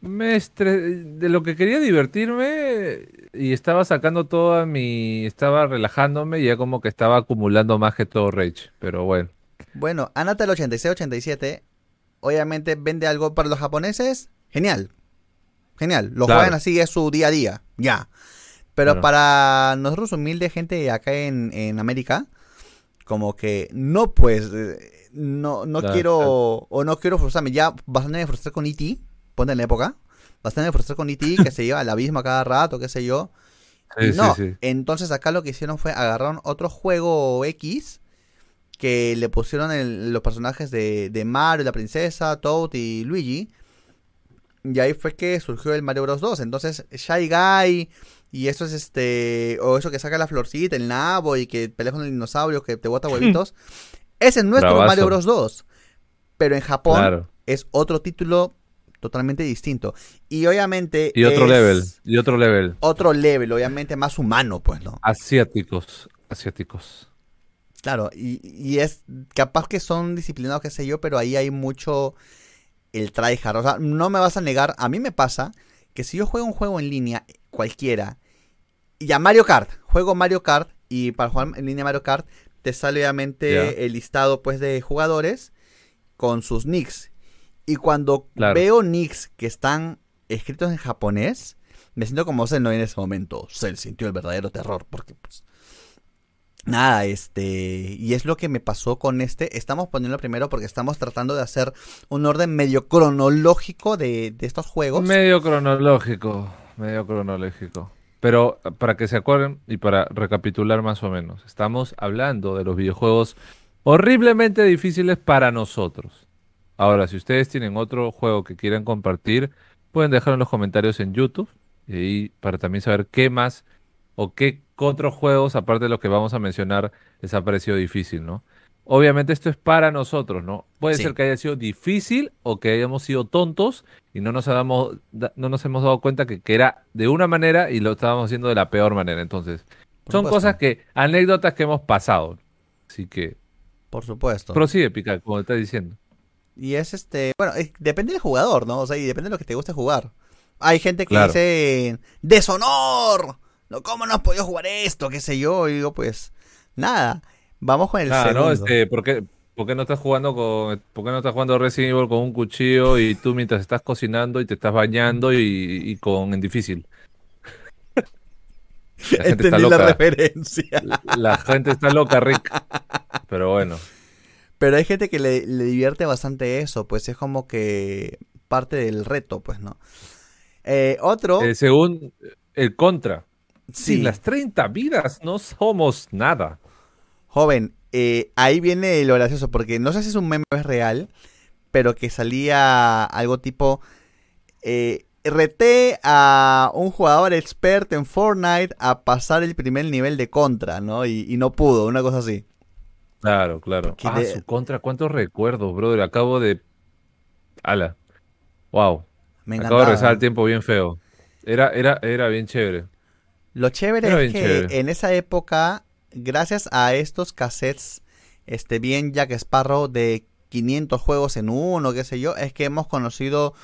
me estre- de lo que quería divertirme y estaba sacando toda mi, estaba relajándome y ya como que estaba acumulando más que todo rage. Pero bueno, Bueno, Anatal 86-87 obviamente vende algo para los japoneses. Genial. Genial. Lo Claro. juegan así, es su día a día. Ya. Pero para nosotros humilde gente acá en, en América, como que no pues, eh, no, no Claro, quiero, claro. o no quiero frustrarme. Ya bastante me frustré con E.T., ponte en la época. Bastante frustré con E.T., que se lleva al abismo a cada rato, qué sé yo. sí, Y sí, no, sí. entonces acá lo que hicieron fue agarraron otro juego X que le pusieron el- los personajes de, de Mario, la princesa, Toad y Luigi. Y ahí fue que surgió el Mario Bros 2. Entonces, Shy Guy y eso es este o eso que saca la florcita, el nabo y que pelea con el dinosaurio que te bota huevitos. Ese es nuestro Bravazo. Mario Bros 2. Pero en Japón Claro. es otro título totalmente distinto. Y obviamente Y otro es level, y otro level. Otro level, obviamente más humano, pues, ¿no? Asiáticos, asiáticos. Claro, y, y es capaz que son disciplinados, qué sé yo, pero ahí hay mucho el tryhard. O sea, no me vas a negar, a mí me pasa que si yo juego un juego en línea, cualquiera, y a Mario Kart, juego Mario Kart, y para jugar en línea Mario Kart, te sale obviamente el listado pues de jugadores con sus nicks. Y cuando Claro. veo nicks que están escritos en japonés, me siento como Cell ¿no? en ese momento. Cell sintió el verdadero terror, porque pues, Nada, este, y es lo que me pasó con este. Estamos poniendo primero porque estamos tratando de hacer un orden medio cronológico de, de estos juegos. Medio cronológico, medio cronológico. Pero para que se acuerden y para recapitular más o menos, estamos hablando de los videojuegos horriblemente difíciles para nosotros. Ahora, si ustedes tienen otro juego que quieran compartir, pueden dejarlo en los comentarios en YouTube y ahí para también saber qué más o qué otros juegos, aparte de los que vamos a mencionar, les ha parecido difícil, ¿no? Obviamente esto es para nosotros, ¿no? Puede Sí. ser que haya sido difícil o que hayamos sido tontos y no nos, da- no nos hemos dado cuenta que, que era de una manera y lo estábamos haciendo de la peor manera. Entonces, Por son supuesto. cosas que, anécdotas que hemos pasado. Así que, Por supuesto. prosigue, Pica, como estás diciendo. Y es este, bueno, eh, depende del jugador, ¿no? O sea, y depende de lo que te guste jugar. Hay gente que Claro. dice, deshonor, no, ¿cómo no has podido jugar esto? ¿Qué sé yo? Y digo, pues, nada, vamos con el Ah, segundo. ¿no? Este, ¿por, qué, por qué no estás jugando con, por qué no estás jugando Resident Evil con un cuchillo y tú mientras estás cocinando y te estás bañando y, y con en difícil? La gente está Entendí la loca. referencia. La gente está loca, Rick. Pero bueno. Pero hay gente que le, le divierte bastante eso, pues es como que parte del reto, pues, ¿no? Eh, otro, Eh, según el contra. sí, Sin las 30 vidas no somos nada. joven, eh, ahí viene lo gracioso, porque no sé si es un meme o es real, pero que salía algo tipo, eh, reté a un jugador experto en Fortnite a pasar el primer nivel de contra, ¿no? Y, y no pudo, una cosa así. Claro, claro. Ah, de- su contra, cuántos recuerdos, brother. Acabo de. Ala. Wow. Me Acabo de regresar al tiempo bien feo. Era, era, era bien chévere. Lo chévere Era es que chévere. en esa época, gracias a estos cassettes, este bien Jack Sparrow de 500 juegos en uno, qué sé yo, es que hemos conocido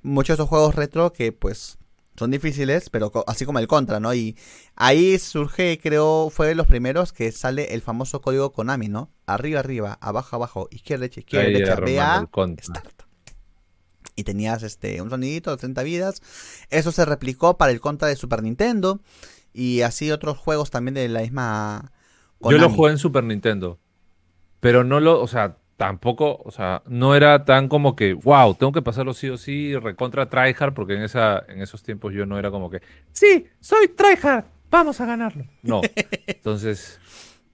muchos de esos juegos retro que pues son difíciles, pero co- así como el Contra, ¿no? Y ahí surge, creo, fue de los primeros que sale el famoso código Konami, ¿no? Arriba, arriba, abajo, abajo, izquierda, derecha, izquierda, Ahí derecha, BA. Start. Y tenías este un sonidito de 30 vidas. Eso se replicó para el Contra de Super Nintendo. Y así otros juegos también de la misma. Yo lo jugué en Super Nintendo. Pero no lo, o sea, tampoco, o sea, no era tan como que, wow, tengo que pasarlo sí o sí, recontra tryhard, porque en esa, en esos tiempos yo no era como que, sí, soy tryhard, vamos a ganarlo. No. Entonces,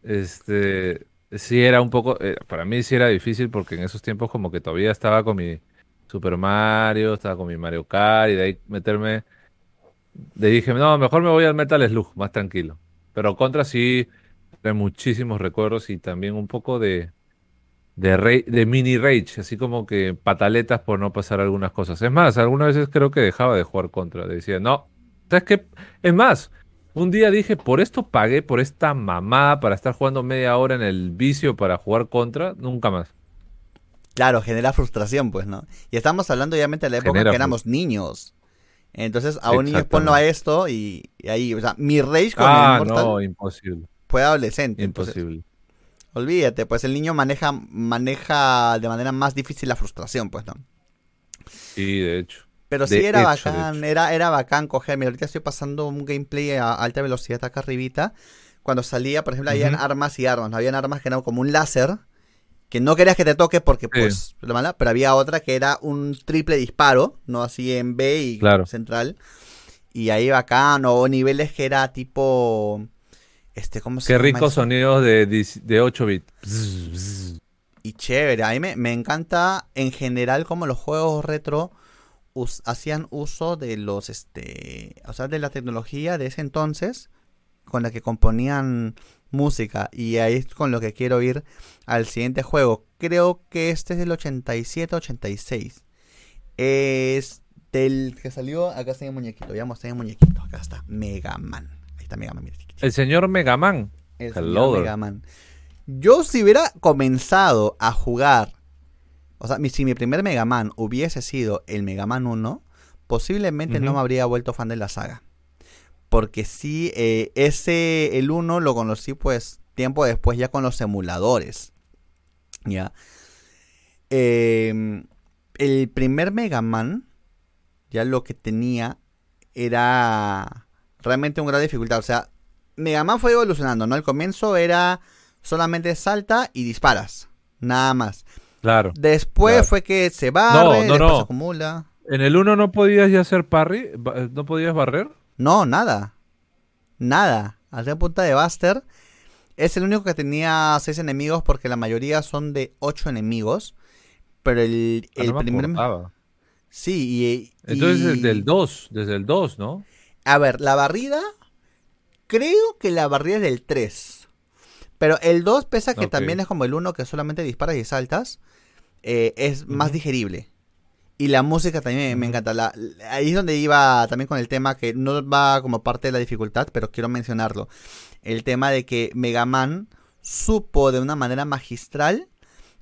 este, sí era un poco, eh, para mí sí era difícil porque en esos tiempos como que todavía estaba con mi Super Mario, estaba con mi Mario Kart y de ahí meterme, le dije, no, mejor me voy al Metal Slug, más tranquilo. Pero contra sí, de muchísimos recuerdos y también un poco de, de, ra- de mini rage, así como que pataletas por no pasar algunas cosas. Es más, algunas veces creo que dejaba de jugar contra. Decía, no, ¿sabes qué? Es más, un día dije, por esto pagué, por esta mamada para estar jugando media hora en el vicio para jugar contra, nunca más. Claro, genera frustración, pues, ¿no? Y estamos hablando obviamente de la época Genera que éramos niños. Entonces, a un niño ponlo a esto y, y ahí, o sea, mi rage con Ah, el Mortal no, imposible, fue adolescente. entonces, imposible. Olvídate, pues el niño maneja, maneja de manera más difícil la frustración, pues, ¿no? Sí, de hecho. Pero De sí era hecho, bacán, era, era bacán coger. Mira, ahorita estoy pasando un gameplay a alta velocidad acá arribita. Cuando salía, por ejemplo, habían armas y armas. Habían armas que eran como un láser. Que no querías que te toque porque, pues, lo mala. Pero había otra que era un triple disparo, ¿no? Así en B y Claro. central. Y ahí bacán. O niveles que era tipo. Este, ¿cómo se Qué ricos sonidos de, 10 de 8 bits. Y chévere, a mí me, me encanta en general como los juegos retro us- hacían uso de los, este, o sea, de la tecnología de ese entonces con la que componían música. Y ahí es con lo que quiero ir al siguiente juego. Creo que este es del 87-86. Es del que salió, acá está el muñequito, ya mostré el muñequito, acá está, Mega Man. Ahí está Mega Man, mira. El señor Megaman. El Hello señor there. Mega Man. Yo si hubiera comenzado a jugar, o sea, si mi primer Mega Man hubiese sido el Mega Man 1, posiblemente no me habría vuelto fan de la saga. Porque sí, eh, ese, el 1 lo conocí pues tiempo después ya con los emuladores. Ya. Em, el primer Mega Man, ya lo que tenía era realmente una gran dificultad. O sea, Mega Man fue evolucionando, ¿no? Al comienzo era solamente salta y disparas. Nada más. Claro. Después Claro. fue que se barre, no, después no. se acumula. En el 1 no podías ya hacer parry, no podías barrer. No, nada. Nada. Hacía punta de Buster. Es el único que tenía seis enemigos porque la mayoría son de ocho enemigos. Pero el, Ah, el no me primer... acordaba. Sí, y... Entonces y- desde el 2, desde el 2, ¿no? A ver, la barrida... Creo que la barrida es del 3. Pero el 2, pese a que también es como el 1 que solamente disparas y saltas, eh, es más digerible. Y la música también me- encanta. La- ahí es donde iba también con el tema que no va como parte de la dificultad, pero quiero mencionarlo. El tema de que Mega Man supo de una manera magistral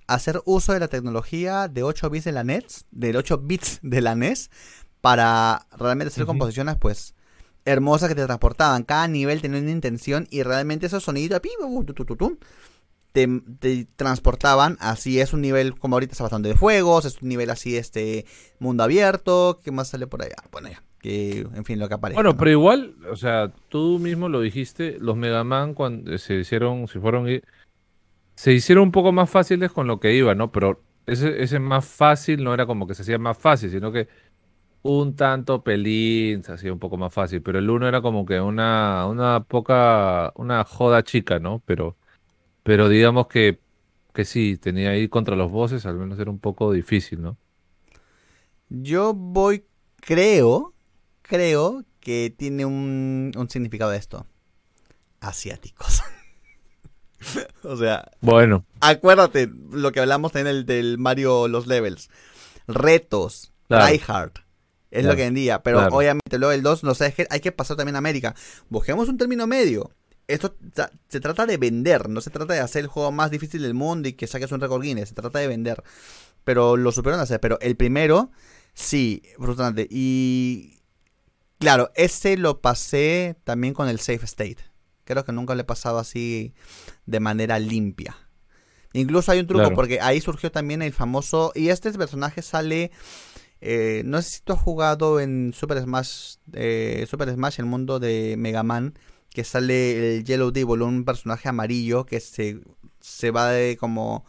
hacer uso de la tecnología de 8 bits de la NES, del 8 bits de la NES, para realmente hacer composiciones, pues, hermosas que te transportaban. Cada nivel tenía una intención y realmente esos tu, te, te transportaban. Así es un nivel como ahorita está bastante de fuegos, es un nivel así, este, mundo abierto. ¿Qué más sale por allá? Bueno, ya. que, en fin, lo que aparece. Bueno, pero igual, o sea, tú mismo lo dijiste, los Mega Man cuando se hicieron, si fueron, se hicieron un poco más fáciles con lo que iba, ¿no? Pero ese, ese más fácil no era como que se hacía más fácil, sino que un tanto pelín se hacía un poco más fácil, pero el uno era como que una, una poca, una joda chica, ¿no? Pero, pero digamos que, que sí, tenía ahí contra los bosses, al menos era un poco difícil, ¿no? Yo voy, creo, creo que tiene un, un significado de esto. Asiáticos. o sea, bueno. Acuérdate lo que hablamos en el del Mario Los Levels. Retos, claro. Es lo que vendía. Pero obviamente luego el 2, no sé, hay que pasar también a América. Busquemos un término medio. Esto se trata de vender, no se trata de hacer el juego más difícil del mundo y que saques un récord Guinness, se trata de vender. Pero lo supieron hacer. Pero el primero, sí, frustrante. Y claro, ese lo pasé también con el Safe State. Creo que nunca le he pasado así de manera limpia. Incluso hay un truco porque ahí surgió también el famoso... Y este personaje sale... Eh, no sé si tú has jugado en Super Smash, eh, Super Smash, el mundo de Mega Man, que sale el Yellow Devil, un personaje amarillo que se, se va de como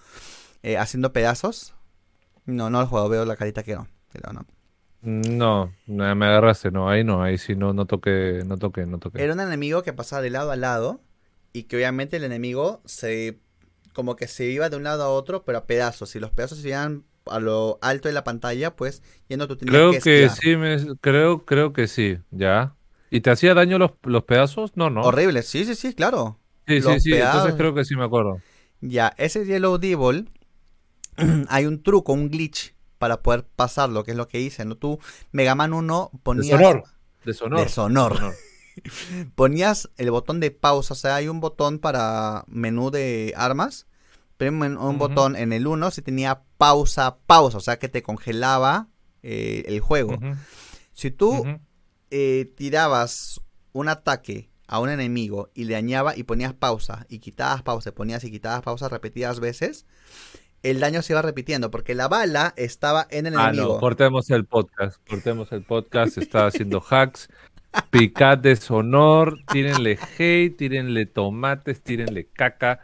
eh, haciendo pedazos. No, no lo he jugado, veo la carita que no. Pero no. No, me agarraste, no, ahí no, ahí sí no, no toqué, no toqué, no toqué. Era un enemigo que pasaba de lado a lado y que obviamente el enemigo se como que se iba de un lado a otro, pero a pedazos. Si los pedazos se iban a lo alto de la pantalla, pues yendo tú tenías creo que, sí, me, creo, creo que sí, ya. ¿Y te hacía daño los, los pedazos? No, no. Horrible, sí, sí, sí, claro. Sí, sí, sí, entonces creo que sí me acuerdo. Ya, ese Yellow Devil, hay un truco, un glitch para poder pasarlo, que es lo que hice, ¿no? Tú, Mega Man 1, ponías... De sonor. De sonor. ponías el botón de pausa, o sea, hay un botón para menú de armas, pero un, botón en el 1 si tenía pausa, pausa, o sea, que te congelaba eh, el juego. Si tú eh, tirabas un ataque a un enemigo y le añaba y ponías pausa y quitabas pausa, ponías y quitabas pausa repetidas veces, el daño se iba repitiendo, porque la bala estaba en el ah, enemigo. No, cortemos el podcast, cortemos el podcast, está haciendo hacks. Picat deshonor, tírenle hate, tírenle tomates, tírenle caca.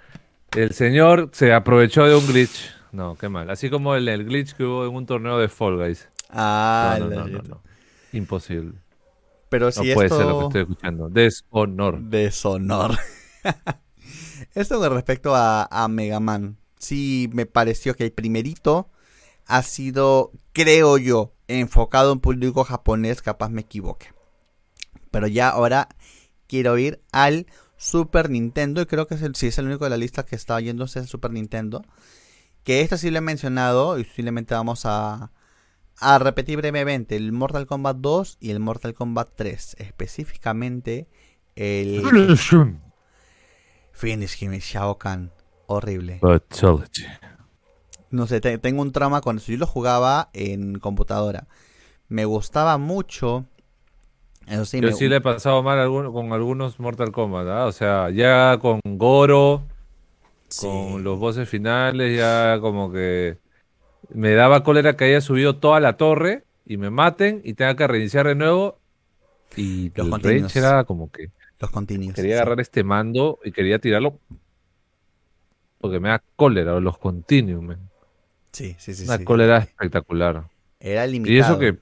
El señor se aprovechó de un glitch. No, qué mal. Así como el, glitch que hubo en un torneo de Fall Guys. Ah, no, no, no, Imposible. Pero si no puede ser lo que estoy escuchando. Deshonor. Deshonor. esto con respecto a, a Mega Man sí me pareció que el primerito ha sido, creo yo, enfocado en público japonés, capaz me equivoque. Pero ya ahora quiero ir al Super Nintendo y creo que es el, sí es el único de la lista que está yéndose al Super Nintendo. Que esto sí lo he mencionado y simplemente vamos a, a repetir brevemente el Mortal Kombat 2 y el Mortal Kombat 3. Específicamente el... Finish him, Shao Kahn horrible. No sé, tengo un trauma con eso. Yo lo jugaba en computadora. Me gustaba mucho. Eso sí, Yo sí le he pasado mal con algunos Mortal Kombat, ¿ah? O sea, ya con Goro, con los bosses finales, ya como que me daba cólera que haya subido toda la torre y me maten y tenga que reiniciar de nuevo. Y los el era como que... Los continuos. Quería agarrar este mando y quería tirarlo porque me da cólera los continuos. Sí, sí, sí. Una cólera espectacular. Era limitado. Y eso que.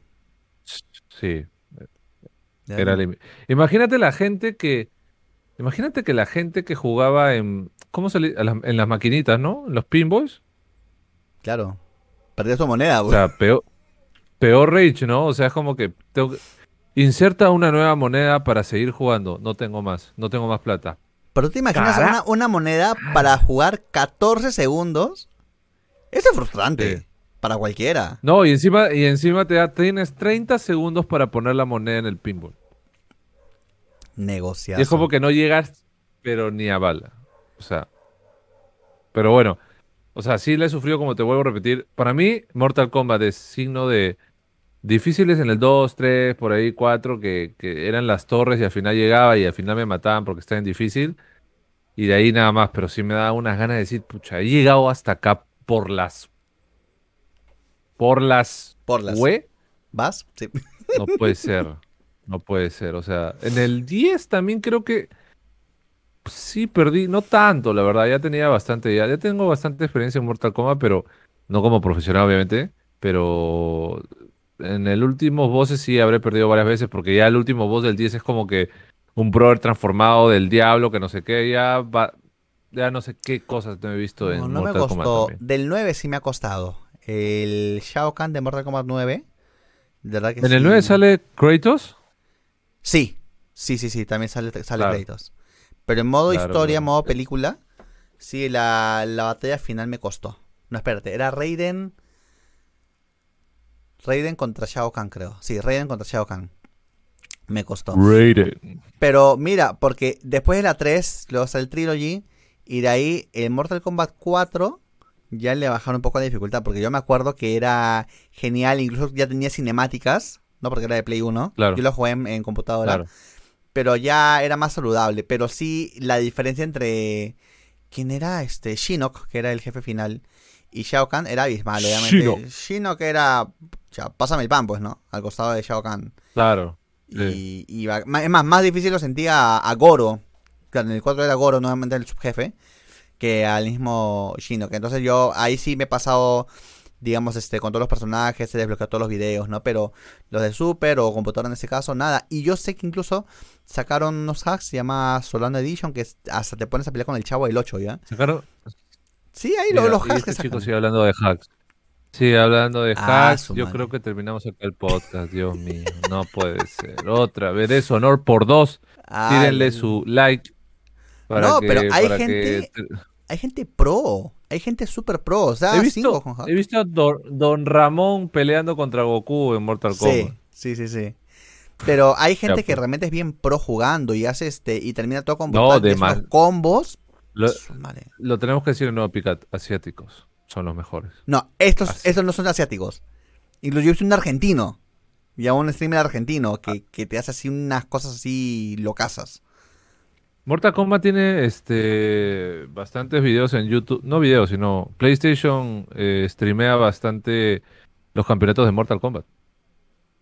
Sí. Era Imagínate la gente que. Imagínate que la gente que jugaba en. ¿Cómo se le, En las maquinitas, ¿no? En los pinballs. Claro. Perdía su moneda, O sea, peor, peor rage, ¿no? O sea, es como que. Inserta una nueva moneda para seguir jugando. No tengo más. No tengo más plata. Pero tú te imaginas una, moneda para jugar 14 segundos. Eso es frustrante. Para cualquiera. No, y encima, y encima te da, tienes 30 segundos para poner la moneda en el pinball. Negociar. Y es como que no llegas, pero ni a bala. O sea. Pero bueno. O sea, sí le he sufrido, como te vuelvo a repetir. Para mí, Mortal Kombat es signo de difíciles en el 2, 3, por ahí 4, que, eran las torres y al final llegaba y al final me mataban porque estaba en difícil. Y de ahí nada más, pero sí me da unas ganas de decir, pucha, he llegado hasta acá por las... Por las... Por las... ¿Hue? ¿Vas? Sí. No puede ser. No puede ser, o sea, en el 10 también creo que sí perdí, no tanto, la verdad, ya tenía bastante, ya, ya tengo bastante experiencia en Mortal Kombat, pero no como profesional, obviamente, pero en el último boss sí habré perdido varias veces, porque ya el último boss del 10 es como que un brother transformado del diablo, que no sé qué, ya va, ya no sé qué cosas no he visto en No, no me Mortal Kombat costó. también. Del 9 sí me ha costado. El Shao Kahn de Mortal Kombat 9. De verdad que ¿En el sí. 9 sale Kratos? Sí, sí, sí, sí, también sale, sale Claro. créditos. Pero en modo Claro, historia, claro. modo película, sí, la, la batalla final me costó. No, espérate, era Raiden. Raiden contra Shao Kahn, creo. Sí, Raiden contra Shao Kahn. Me costó. Raiden. Pero mira, porque después de la 3, luego sale el Trilogy, y de ahí el Mortal Kombat 4 ya le bajaron un poco la dificultad, porque yo me acuerdo que era genial, incluso ya tenía cinemáticas, no porque era de Play 1, Claro. yo lo jugué en, en computadora, Claro. pero ya era más saludable, pero sí la diferencia entre quién era este Shinnok, que era el jefe final, y Shao Kahn era abismal, obviamente. Shinnok. Shinnok era, ya, pásame el pan, pues, ¿no? Al costado de Shao Kahn. Claro. Y, es más, más difícil lo sentía a, a Goro. Claro, en el 4 era Goro, nuevamente el subjefe. Que al mismo Shinnok. Entonces yo ahí sí me he pasado, digamos, este, con todos los personajes, se desbloqueó todos los videos, ¿no? Pero los de Super o computadora en este caso, nada. Y yo sé que incluso sacaron unos hacks, se llama Solano Edition, que es- hasta te pones a pelear con el chavo del 8, ¿ya? Sacaron. Sí, ahí Mira, los hacks que este chico sacan. sigue hablando de hacks. Sigue hablando de Ah, hacks. Yo creo que terminamos acá el podcast. Dios mío, no puede ser. Otra vez, deshonor por dos. Ah, Tírenle su like. Para No, que, pero hay que- gente- Hay gente pro. Hay gente super pro. O sea, He cinco visto, con hack. he visto a Don, Don Ramón peleando contra Goku en Mortal Kombat. Sí, sí, sí, sí. Pero hay gente Ya, que realmente es bien pro jugando y hace este y termina todo con No, de más. combos. Lo, tenemos que decir en nuevo Picat. Asiáticos son los mejores. No, estos, Así. estos no son asiáticos. Incluso yo soy un argentino. Y a un streamer argentino que, que te hace así unas cosas así locasas. Mortal Kombat tiene este bastantes videos en YouTube, no videos, sino PlayStation eh, streamea bastante los campeonatos de Mortal Kombat.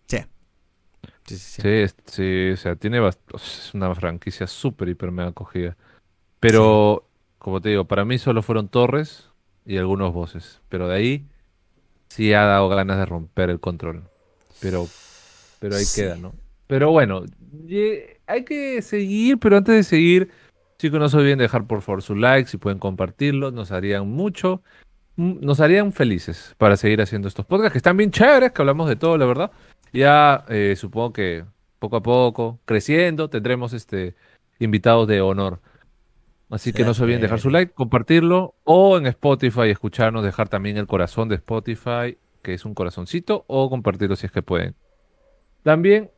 Sí. Sí, sí, sí. Sí, sí, o sea, tiene es una franquicia súper, hiper mega acogida. Pero, como te digo, para mí solo fueron torres y algunos voces. Pero de ahí sí ha dado ganas de romper el control. Pero, pero ahí queda, ¿no? Pero bueno, ye- hay que seguir, pero antes de seguir, chicos, no se olviden de dejar por favor su like, si pueden compartirlo, nos harían mucho, mm, nos harían felices para seguir haciendo estos podcasts que están bien chéveres, que hablamos de todo, la verdad. Ya eh, supongo que poco a poco, creciendo, tendremos este invitados de honor. Así que no se olviden dejar su like, compartirlo o en Spotify escucharnos, dejar también el corazón de Spotify, que es un corazoncito, o compartirlo si es que pueden. También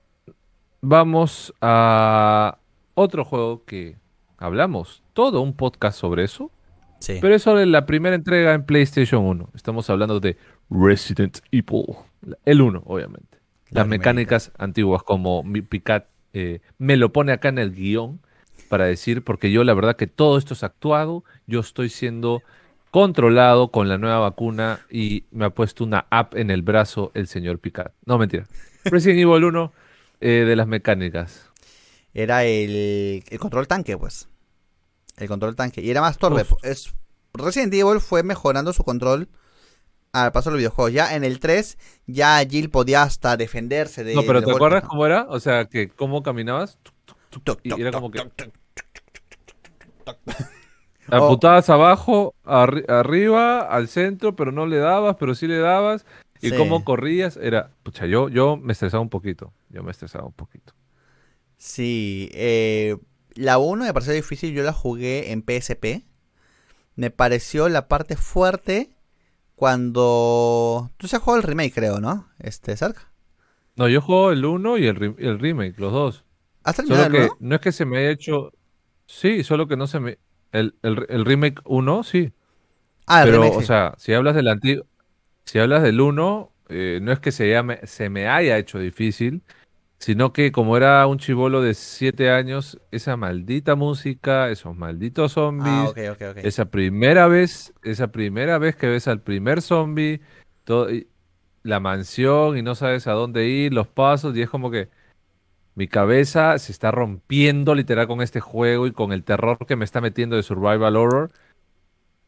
vamos a otro juego que hablamos, todo un podcast sobre eso, Sí. pero es sobre la primera entrega en PlayStation 1. Estamos hablando de Resident Evil, el 1, obviamente. La Las mecánicas antiguas, como mi Picat eh, me lo pone acá en el guion para decir, porque yo la verdad que todo esto es actuado, yo estoy siendo controlado con la nueva vacuna y me ha puesto una app en el brazo el señor Picat. No, mentira. Resident Evil 1 eh, de las mecánicas. Era el, el control tanque, pues. El control tanque. Y era más torpe. Uf. Es, Resident Evil fue mejorando su control al paso de los videojuegos. Ya en el 3, ya Jill podía hasta defenderse de. No, pero ¿te golpe, acuerdas ¿no? cómo era? O sea, que cómo caminabas. Y era como que-. Apuntabas abajo, arri- arriba, al centro, pero no le dabas, pero sí le dabas. Y Sí. cómo corrías, era, pucha, yo, yo me estresaba un poquito. Yo me estresaba un poquito. Sí, eh, la 1 me pareció difícil, yo la jugué en PSP. Me pareció la parte fuerte cuando... Tú se has jugado el remake, creo, ¿no? Este, cerca. No, yo juego el 1 y el, re- el remake, los dos. ¿Has terminado Solo el que no es que se me haya hecho. Sí, solo que no se me. El, el, el remake 1, sí. Ah, el Pero, remake, o sí. sea, si hablas del antiguo. Si hablas del 1, eh, no es que se, llame, se me haya hecho difícil, sino que como era un chivolo de 7 años, esa maldita música, esos malditos zombies, Ah, esa primera vez, esa primera vez que ves al primer zombie, todo, y la mansión y no sabes a dónde ir, los pasos, y es como que Mi cabeza se está rompiendo literal con este juego y con el terror que me está metiendo de survival horror.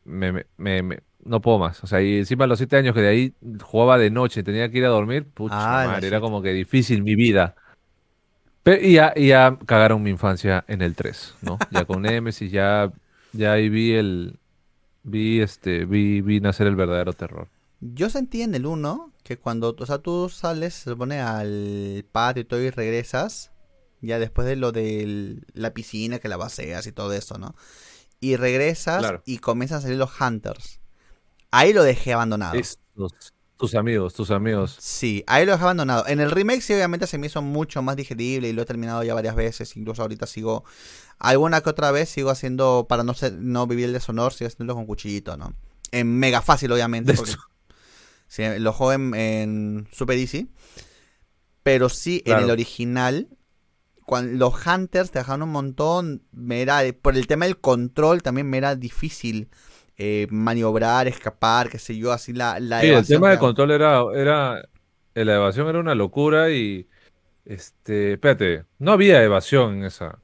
Me, me- me- me- no puedo más. O sea, y encima a los siete años que de ahí jugaba de noche tenía que ir a dormir, pucha Ah, madre, era como que difícil mi vida. Pe- y, ya, y ya cagaron mi infancia en el 3, ¿no? Ya con Nemesis, ya, ya ahí vi el, vi este, vi, vi nacer el verdadero terror. Yo sentí en el 1 que cuando, o sea, tú sales, se supone al patio y todo y regresas, ya después de lo de la piscina que la vaceas y todo eso, ¿no? Y regresas Claro. y comienzan a salir los hunters. Ahí lo dejé abandonado. Estos, tus amigos, tus amigos. Sí, ahí lo dejé abandonado. En el remake sí obviamente se me hizo mucho más digerible y lo he terminado ya varias veces. Incluso ahorita sigo, alguna que otra vez sigo haciendo, para no ser, no vivir el deshonor, sigo haciéndolo con cuchillito, ¿no? En mega fácil obviamente. Porque-. Sí, lo juego en, en Super Easy. Pero sí, en el original, cuando los Hunters te dejaron un montón, me era, por el tema del control también me era difícil eh, maniobrar, escapar, qué sé yo, así la, la Sí, el tema de control era, era, la evasión era una locura y, este, espérate, no había evasión en esa.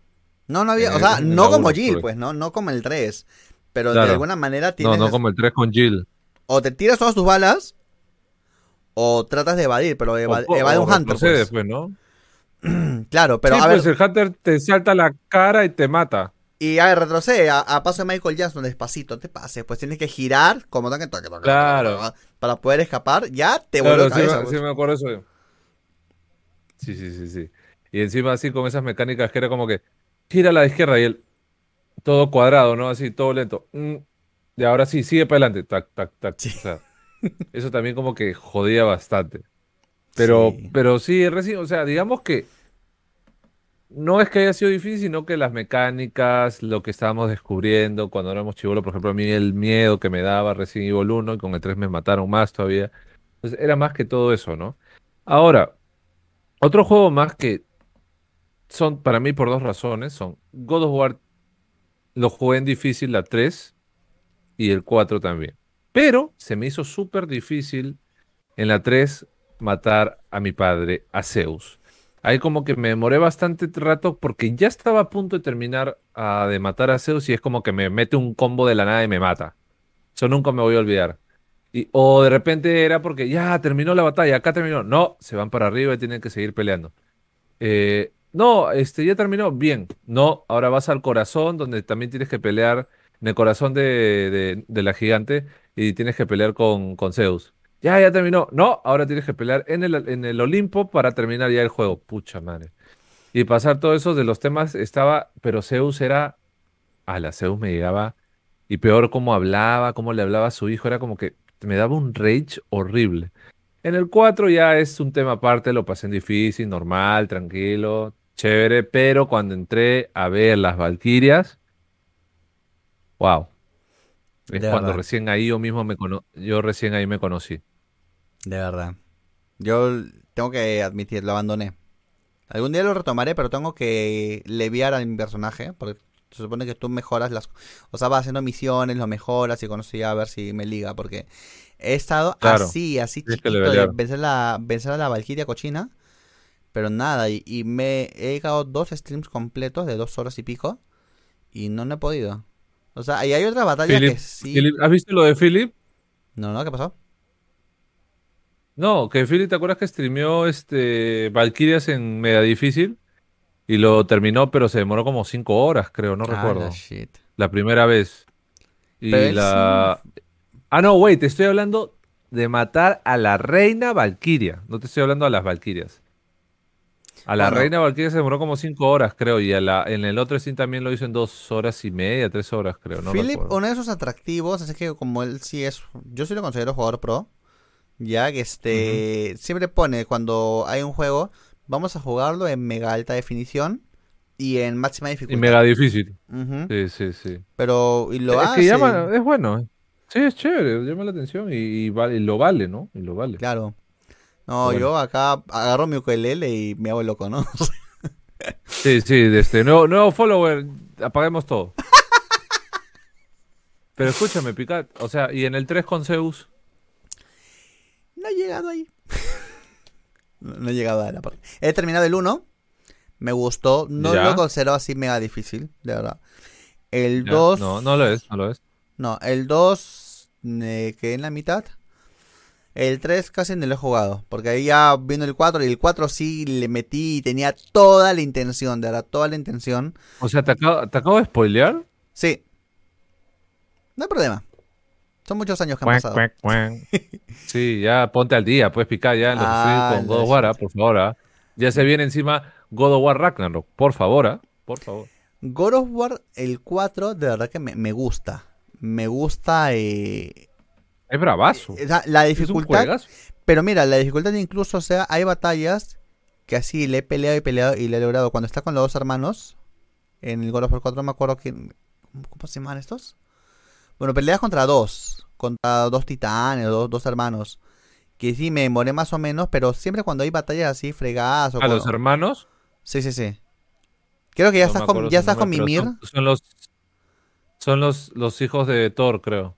No, no había, o sea, no como Jill, pues. pues, ¿no? No como el 3. Pero de alguna manera No, tienes, no como el 3 con Jill. o te tiras todas tus balas, o tratas de evadir, pero eva- O- evade o un Hunter, pues. pues, ¿no? Claro, pero sí, a ver, pues el Hunter te salta la cara y te mata. Y a ver, retrocede a, a paso de Michael Jackson despacito, te pases, pues tienes que girar como toque, toque, toque, Claro. toque, toque, para poder escapar, ya te Claro, vuelve sí, cabeza. me, pues. sí me acuerdo eso. Sí, sí, sí, sí. Y encima así con esas mecánicas que era como que gira a la izquierda y él todo cuadrado, ¿no? Así, todo lento. Mm. Y ahora sí, sigue para adelante. Tac, tac, tac. Sí. O sea, eso también como que jodía bastante. Pero Sí. pero sí, recién, o sea, digamos que no es que haya sido difícil, sino que las mecánicas, lo que estábamos descubriendo cuando éramos chivolos, por ejemplo, a mí el miedo que me daba Resident Evil 1 y con el 3 me mataron más todavía. Entonces era más que todo eso, ¿no? Ahora, otro juego más que son para mí por dos razones, son God of War, lo jugué en difícil la 3 y el 4 también. Pero se me hizo súper difícil en la 3 matar a mi padre, a Zeus. Ahí como que me demoré bastante rato porque ya estaba a punto de terminar ah, de matar a Zeus y es como que me mete un combo de la nada y me mata. Eso nunca me voy a olvidar. Y, o de repente era porque ya terminó la batalla, acá terminó. No, se van para arriba y tienen que seguir peleando. Eh, no, este ya terminó. Bien. No, ahora vas al corazón donde también tienes que pelear en el corazón de, la gigante y tienes que pelear con, con Zeus. Ya, ya terminó. No, ahora tienes que pelear en el, en el Olimpo para terminar ya el juego. Pucha madre. Y pasar todo eso de los temas estaba, pero Zeus era, a la Zeus me llegaba, y peor cómo hablaba, cómo le hablaba a su hijo, era como que me daba un rage horrible. En el 4 ya es un tema aparte, lo pasé en difícil, normal, tranquilo, chévere, pero cuando entré a ver las Valquirias, wow. Es cuando recién ahí yo mismo me cono- yo recién ahí me conocí. De verdad. Yo tengo que admitir, lo abandoné. Algún día lo retomaré, pero tengo que leviar a mi personaje, porque se supone que tú mejoras las... O sea, vas haciendo misiones, lo mejoras y con eso ya a ver si me liga, porque he estado Claro, así, así chiquito de vencer, la, vencer a la Valkyria cochina, pero nada, y, y me he llegado dos streams completos de dos horas y pico, y no, no he podido. O sea, y hay otra batalla que sí... ¿has visto lo de Philip? No, no, ¿qué pasó? No, que Philip, ¿te acuerdas que streameó este Valkyrias en Mega Difícil? Y lo terminó, pero se demoró como cinco horas, creo, no Ah, la recuerdo. shit. La primera vez. Y Pero la. Ah, no, wait, te estoy hablando de matar a la reina Valkyria. No te estoy hablando a las Valkyrias. A la Bueno. reina Valkyria se demoró como cinco horas, creo. Y a la, en el otro stream también lo hizo en dos horas y media, tres horas, creo. No Philip, uno de esos atractivos, es que como él sí es, yo sí lo considero jugador pro, ya que este, siempre pone cuando hay un juego, vamos a jugarlo en mega alta definición y en máxima Y dificultad. mega difícil. Sí, sí, sí. Pero, y lo es hace, que llama, es bueno. Sí, es chévere, llama la atención y, y vale, y lo vale, ¿no? Y lo vale. claro. No, Bueno. yo acá agarro mi ukelele y me hago loco, ¿no? Sí, sí, de este nuevo, nuevo follower, apaguemos todo. Pero escúchame, Picat, o sea, y en el 3 con Zeus, no he llegado ahí. no, no he llegado a la parte. He terminado el 1, Me gustó. No Ya. lo considero así mega difícil, de verdad. El Ya, 2. No, no lo es, no lo es. No, el 2 me quedé en la mitad. El 3 casi no lo he jugado. Porque ahí ya vino el 4 y el 4 sí le metí y tenía toda la intención, de verdad, toda la intención. O sea, ¿te acabo, te acabo de spoilear? Sí. No hay problema. Son muchos años que han pasado. Sí, ya ponte al día, puedes picar ya en lo que Ah, con God of War, ah, por favor. ah. Ya se viene encima God of War Ragnarok, por favor, ah, por favor. God of War, el 4, de verdad que me, me gusta. Me gusta eh, Es bravazo. sea, la Es un dificultad. Pero mira, la dificultad incluso, o sea, hay batallas que así le he peleado y peleado y le he logrado. Cuando está con los dos hermanos, en el God of War 4, no me acuerdo quién. ¿Cómo se llaman estos? Bueno, peleas contra dos. Contra dos titanes, dos, dos hermanos. Que sí, me demoré más o menos, pero siempre cuando hay batallas así fregadas o A los hermanos. Sí, sí, sí. Creo que ya no estás con, ya estás con nombre, Mimir, Son, son los, son los, los hijos de Thor, creo.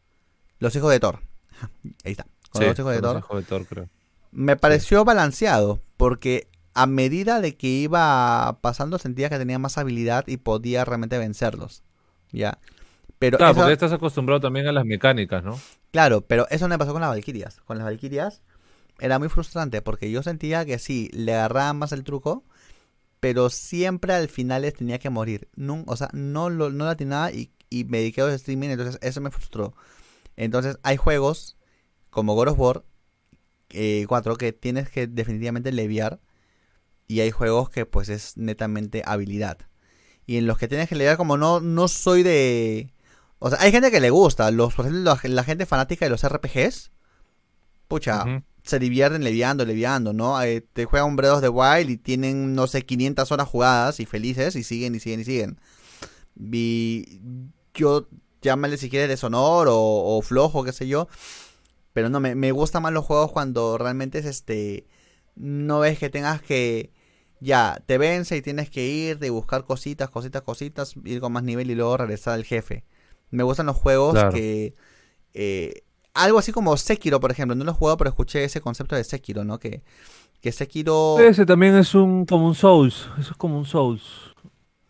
los hijos de Thor. Ahí está. Con Sí, los hijos de son los Thor. hijos de Thor, creo. Me pareció balanceado, porque a medida de que iba pasando sentía que tenía más habilidad y podía realmente vencerlos. Ya. Pero Claro, eso, porque estás acostumbrado también a las mecánicas, ¿no? claro, pero eso me pasó con las Valquirias. Con las Valquirias era muy frustrante porque yo sentía que sí, le agarraba más el truco, pero siempre al final les tenía que morir. No, o sea, no lo no la atinaba y, y me dediqué a los streaming, entonces eso me frustró. Entonces hay juegos como God of War eh, 4 que tienes que definitivamente leviar y hay juegos que pues es netamente habilidad. Y en los que tienes que leviar como no, no soy de... O sea, hay gente que le gusta, los, por ejemplo, la, la gente fanática de los RPGs, pucha, se divierten leviando, leviando, ¿no? Eh, te juegan un Breath of the Wild y tienen, no sé, 500 horas jugadas y felices y siguen y siguen y siguen. Y yo, llámale si quieres deshonor o, o flojo, qué sé yo. Pero no, me, me gustan más los juegos cuando realmente es este. No ves que tengas que. Ya, te vence y tienes que ir de buscar cositas, cositas, cositas, ir con más nivel y luego regresar al jefe. Me gustan los juegos Claro. que. eh, algo así como Sekiro, por ejemplo. No lo he jugado, pero escuché ese concepto de Sekiro, ¿no? Que, que Sekiro. Ese también es un como un Souls. Eso es como un Souls.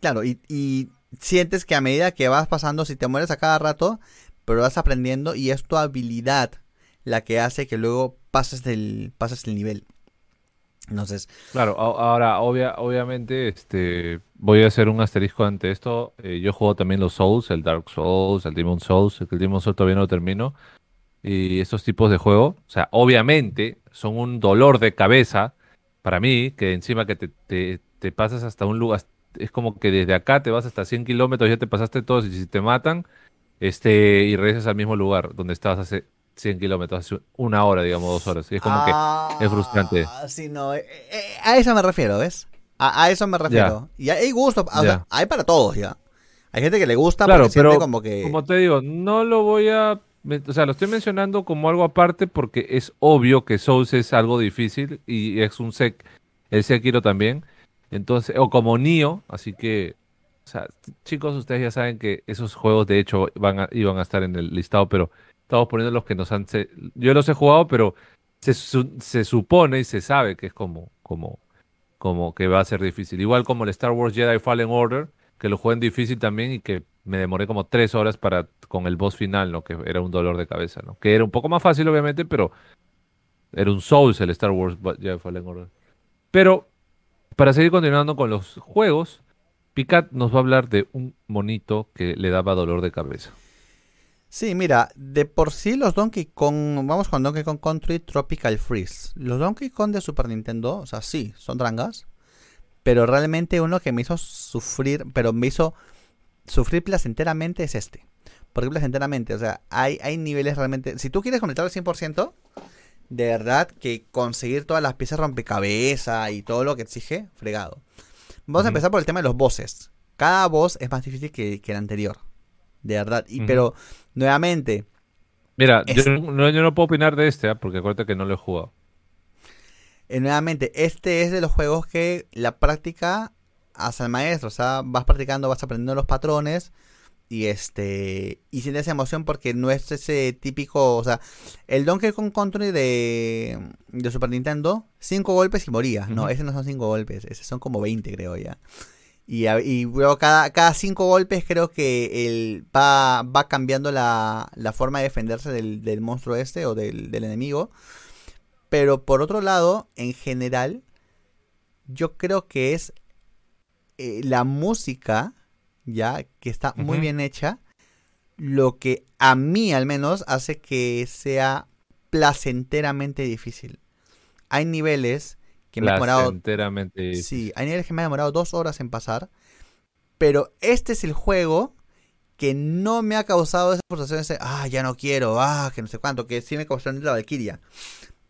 Claro, y, y sientes que a medida que vas pasando, si te mueres a cada rato, pero vas aprendiendo y es tu habilidad la que hace que luego pases del, pases el nivel. Entonces, Claro, ahora, obvia, obviamente, este, voy a hacer un asterisco ante esto. Eh, yo juego también los Souls, el Dark Souls, el Demon Souls, el Demon Souls todavía no lo termino. Y estos tipos de juego, o sea, obviamente, son un dolor de cabeza para mí, que encima que te, te, te pasas hasta un lugar, es como que desde acá te vas hasta 100 kilómetros, ya te pasaste todos, y si te matan, este, y regresas al mismo lugar donde estabas hace 100 kilómetros, hace una hora, digamos, dos horas. Y es como que es frustrante. Ah, sí, no, eh, eh, a eso me refiero, ¿ves? A, a eso me refiero. Y hay gusto, o sea, Ya. hay para todos ya. Hay gente que le gusta Claro, pero como que... Como te digo, no lo voy a... O sea, lo estoy mencionando como algo aparte porque es obvio que Souls es algo difícil y es un sec, el Sekiro también. Entonces, o como Nioh, así que, o sea, chicos, ustedes ya saben que esos juegos de hecho van a- iban a estar en el listado, pero estamos poniendo los que nos han... Yo los he jugado, pero se, se supone y se sabe que es como, como, como que va a ser difícil. Igual como el Star Wars Jedi Fallen Order, que lo en difícil también y que me demoré como tres horas para con el boss final, ¿no? Que era un dolor de cabeza, ¿no? Que era un poco más fácil, obviamente, pero era un Souls el Star Wars Jedi Fallen Order. Pero para seguir continuando con los juegos, Picat nos va a hablar de un monito que le daba dolor de cabeza. Sí, mira, de por sí los Donkey Kong, vamos con Donkey Kong Country Tropical Freeze. Los Donkey Kong de Super Nintendo, o sea, sí, son drangas, pero realmente uno que me hizo sufrir, pero me hizo sufrir placenteramente es este. Porque placenteramente, o sea, hay, hay niveles realmente, si tú quieres completar el 100%, de verdad que conseguir todas las piezas rompecabezas y todo lo que exige, fregado. Vamos a empezar por el tema de los bosses. Cada boss es más difícil que, que el anterior. De verdad. Y. Pero, nuevamente, Mira, Es- yo, no, yo no puedo opinar de este, ¿ah? porque acuérdate que no lo he jugado. eh, nuevamente, este es de los juegos que la práctica hace al maestro. O sea, vas practicando, vas aprendiendo los patrones. Y este. Y sientes emoción porque no es ese típico. O sea, el Donkey Kong Country de. de Super Nintendo, cinco golpes y morías. No, Ujú. ese no son cinco golpes, ese son como 20 creo ya. Y, y luego cada, cada cinco golpes creo que el, va, va cambiando la, la forma de defenderse del, del monstruo este o del, del enemigo. Pero por otro lado, en general, yo creo que es eh, la música, ya, que está muy bien hecha, lo que a mí al menos hace que sea placenteramente difícil. Hay niveles que me han demorado Placenteramente. Sí, hay niveles que me ha demorado dos horas en pasar. Pero este es el juego que no me ha causado esa frustración de, ah, ya no quiero, ah, que no sé cuánto, que sí me causó en la Valkyria.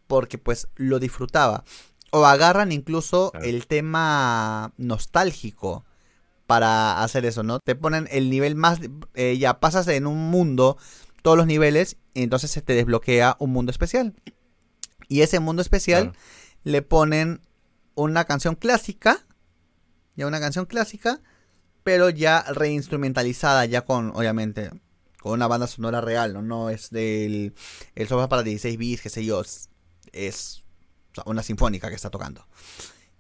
Porque pues lo disfrutaba. O agarran incluso Claro. el tema nostálgico para hacer eso, ¿no? Te ponen el nivel más, eh, ya pasas en un mundo, todos los niveles, y entonces se te desbloquea un mundo especial. Y ese mundo especial Claro. Le ponen una canción clásica, ya una canción clásica, pero ya reinstrumentalizada, ya con, obviamente, con una banda sonora real, ¿no? No es del el software para 16 bits, qué sé yo, es, una sinfónica que está tocando.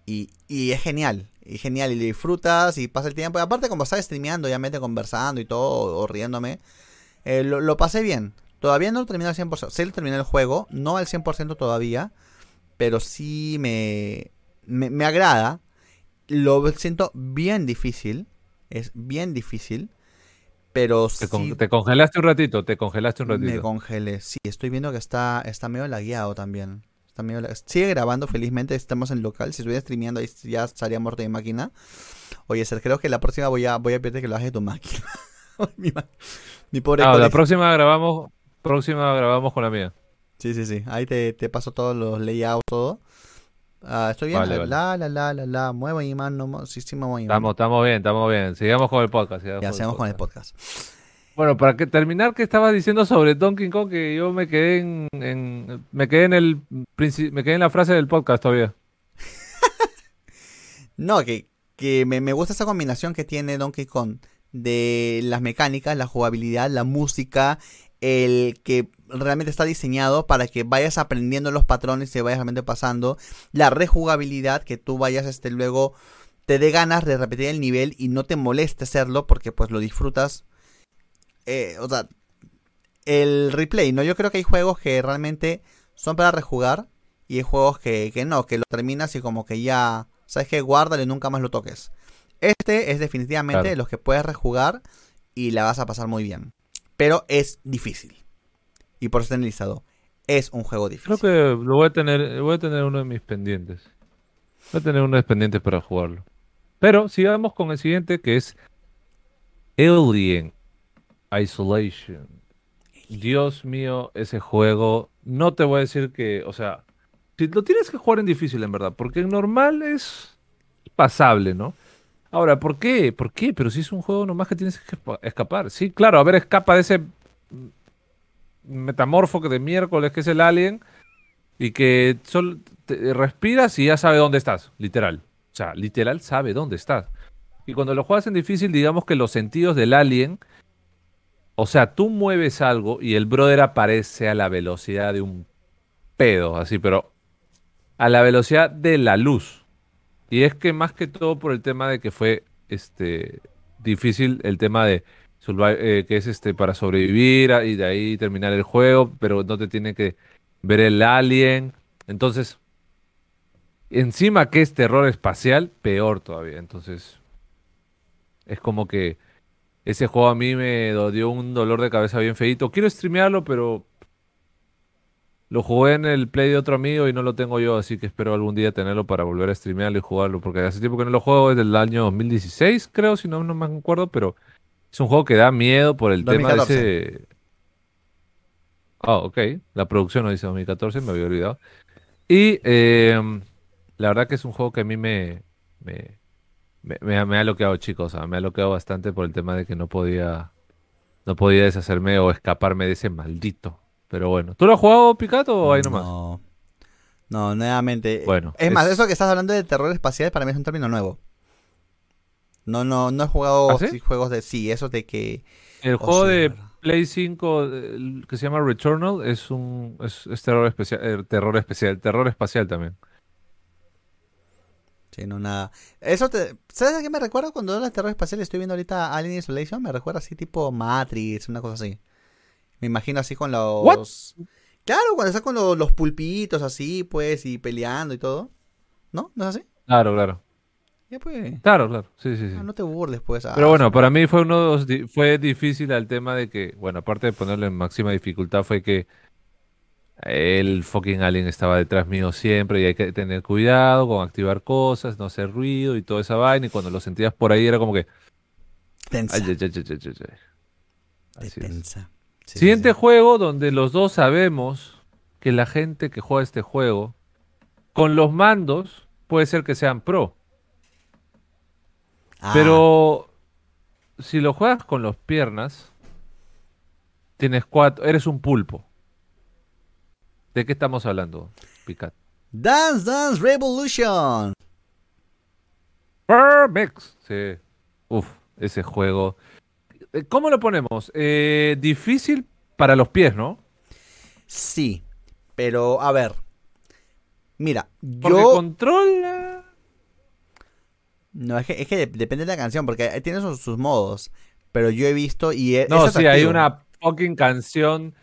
Y, y es genial, y genial, y disfrutas y pasa el tiempo. Y aparte, como estaba streameando, obviamente conversando y todo, o riéndome, eh, lo, lo pasé bien. Todavía no lo terminé al 100%, sí lo terminé el juego, no al 100% todavía, pero sí me, me, me agrada. Lo siento bien difícil, es bien difícil, pero Te, sí con- te congelaste un ratito, te congelaste un me ratito. congelé. Sí, estoy viendo que está, está medio lagueado también. Está medio la- Sigue grabando, felizmente estamos en local. Si estuviera streameando ahí ya estaría muerto de máquina. Oye, Ser, creo que la próxima voy a, voy a pedirte que lo hagas de tu máquina. mi, ma- mi pobre Ah, la próxima grabamos, próxima grabamos con la mía. Sí, sí, sí. Ahí te, te paso todos los layouts, todo. Ah, estoy bien. Vale, vale. La, la, la, la, la. Muevo y mano. mo- Sí, sí, muevo y. Estamos, estamos bien, estamos bien. Sigamos con el podcast. sigamos Ya con el con el podcast. Bueno, para que terminar, ¿qué estabas diciendo sobre Donkey Kong? Que yo me quedé en, en- me quedé en el me quedé en la frase del podcast todavía. No, que, que me, me gusta esa combinación que tiene Donkey Kong de las mecánicas, la jugabilidad, la música, el que realmente está diseñado para que vayas aprendiendo los patrones y vayas realmente pasando, la rejugabilidad, que tú vayas este luego te dé ganas de repetir el nivel y no te moleste hacerlo porque pues lo disfrutas. Eh, o sea, el replay, ¿no? Yo creo que hay juegos que realmente son para rejugar y hay juegos que, que no, que lo terminas y como que ya, sabes que guárdalo y nunca más lo toques. Este es definitivamente Claro. de los que puedes rejugar y la vas a pasar muy bien. Pero es difícil. Y por eso está en el listado. Es un juego difícil. Creo que lo voy a tener, voy a tener uno de mis pendientes. Voy a tener uno de mis pendientes para jugarlo. Pero sigamos con el siguiente que es Alien Isolation. Dios mío, ese juego. No te voy a decir que, o sea, si lo tienes que jugar en difícil en verdad, porque en normal es pasable, ¿no? Ahora, ¿por qué? ¿Por qué? Pero si es un juego nomás que tienes que escapar. Sí, claro, a ver, escapa de ese metamorfo que de miércoles que es el alien y que solo te- respiras y ya sabe dónde estás, literal. O sea, literal sabe dónde estás. Y cuando lo juegas en difícil, digamos que los sentidos del alien, o sea, tú mueves algo y el brother aparece a la velocidad de un pedo, así, pero a la velocidad de la luz. Y es que más que todo por el tema de que fue este difícil el tema de eh, que es este para sobrevivir a- y de ahí terminar el juego, pero no te tiene que ver el alien. Entonces, encima que es terror espacial, peor todavía. Entonces, es como que ese juego a mí me dio un dolor de cabeza bien feito. Quiero streamearlo, pero lo jugué en el play de otro amigo y no lo tengo yo, así que espero algún día tenerlo para volver a streamearlo y jugarlo, porque hace tiempo que no lo juego, es del año 2016, creo, si no, no me acuerdo, pero es un juego que da miedo por el tema de 2014. ese... Ah, ok, la producción no dice 2014, me había olvidado. Y eh, la verdad que es un juego que a mí me, me, me, me- me ha bloqueado, chicos, o sea, me ha bloqueado bastante por el tema de que no podía, no podía deshacerme o escaparme de ese maldito. Pero bueno, ¿tú lo has jugado, Picato, o ahí nomás? No. No, nuevamente. Bueno, Es más, es- eso que estás hablando de terror espacial para mí es un término nuevo. No, no, no he jugado ¿Ah, sí? juegos de sí, eso de que. El oh, juego sí, de. Play 5 el que se llama Returnal es un es, es terror especial, terror especial, terror espacial también. Sí, no nada. Eso te, ¿sabes a qué me recuerda cuando hablas de terror espacial? Estoy viendo ahorita Alien Isolation, me recuerda así tipo Matrix, una cosa así. Me imagino así con los What? Claro, cuando está con los, los pulpitos así, pues, y peleando y todo. ¿No? ¿No es así? Claro, claro. Ya pues. Claro, claro. Sí, sí, sí. Ah, no te burles, pues. Ah, Pero bueno, para mí fue uno de los di- fue difícil el tema de que, bueno, aparte de ponerlo en máxima dificultad, fue que el fucking alien estaba detrás mío siempre y hay que tener cuidado con activar cosas, no hacer ruido y toda esa vaina. Y cuando lo sentías por ahí era como que. Tensa. Ay, ay, ay, Así tensa. Sí, Siguiente sí. juego donde los dos sabemos que la gente que juega este juego con los mandos puede ser que sean pro. Ah, Pero si lo juegas con las piernas, tienes cuatro, eres un pulpo. ¿De qué estamos hablando, Picat? Dance Dance Revolution. Perfect. Sí. Uf, ese juego. ¿Cómo lo ponemos? Eh, difícil para los pies, ¿no? Sí. Pero, a ver. Mira, Porque yo. controla. No, es que, es que de- depende de la canción, porque tiene sus, sus modos. Pero yo he visto y he- No, es sí, hay una fucking canción.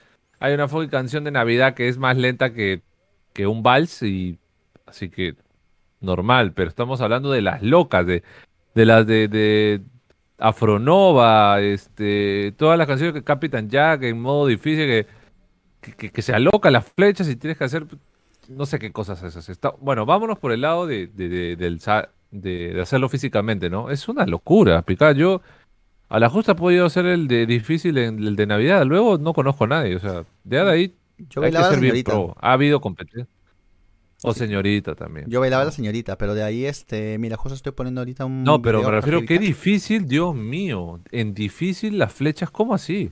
Hay una fucking canción de Navidad que es más lenta que, que un vals y así que normal, pero estamos hablando de las locas, de, de las de, de Afronova, este, todas las canciones que Captain Jack en modo difícil que, que, que- se alocan las flechas y tienes que hacer no sé qué cosas esas. Está, bueno, vámonos por el lado de, de, de- del de- de hacerlo físicamente, ¿no? Es una locura, picar. Yo a la justa he podido hacer el de difícil en el de Navidad, luego no conozco a nadie, o sea, de ahí Yo hay que ser bien pro. Ha habido competencia. O señorita también. Yo bailaba la señorita, pero de ahí, este, mira, justo estoy poniendo ahorita un. No, pero me refiero, qué difícil, Dios mío. En difícil las flechas, ¿cómo así?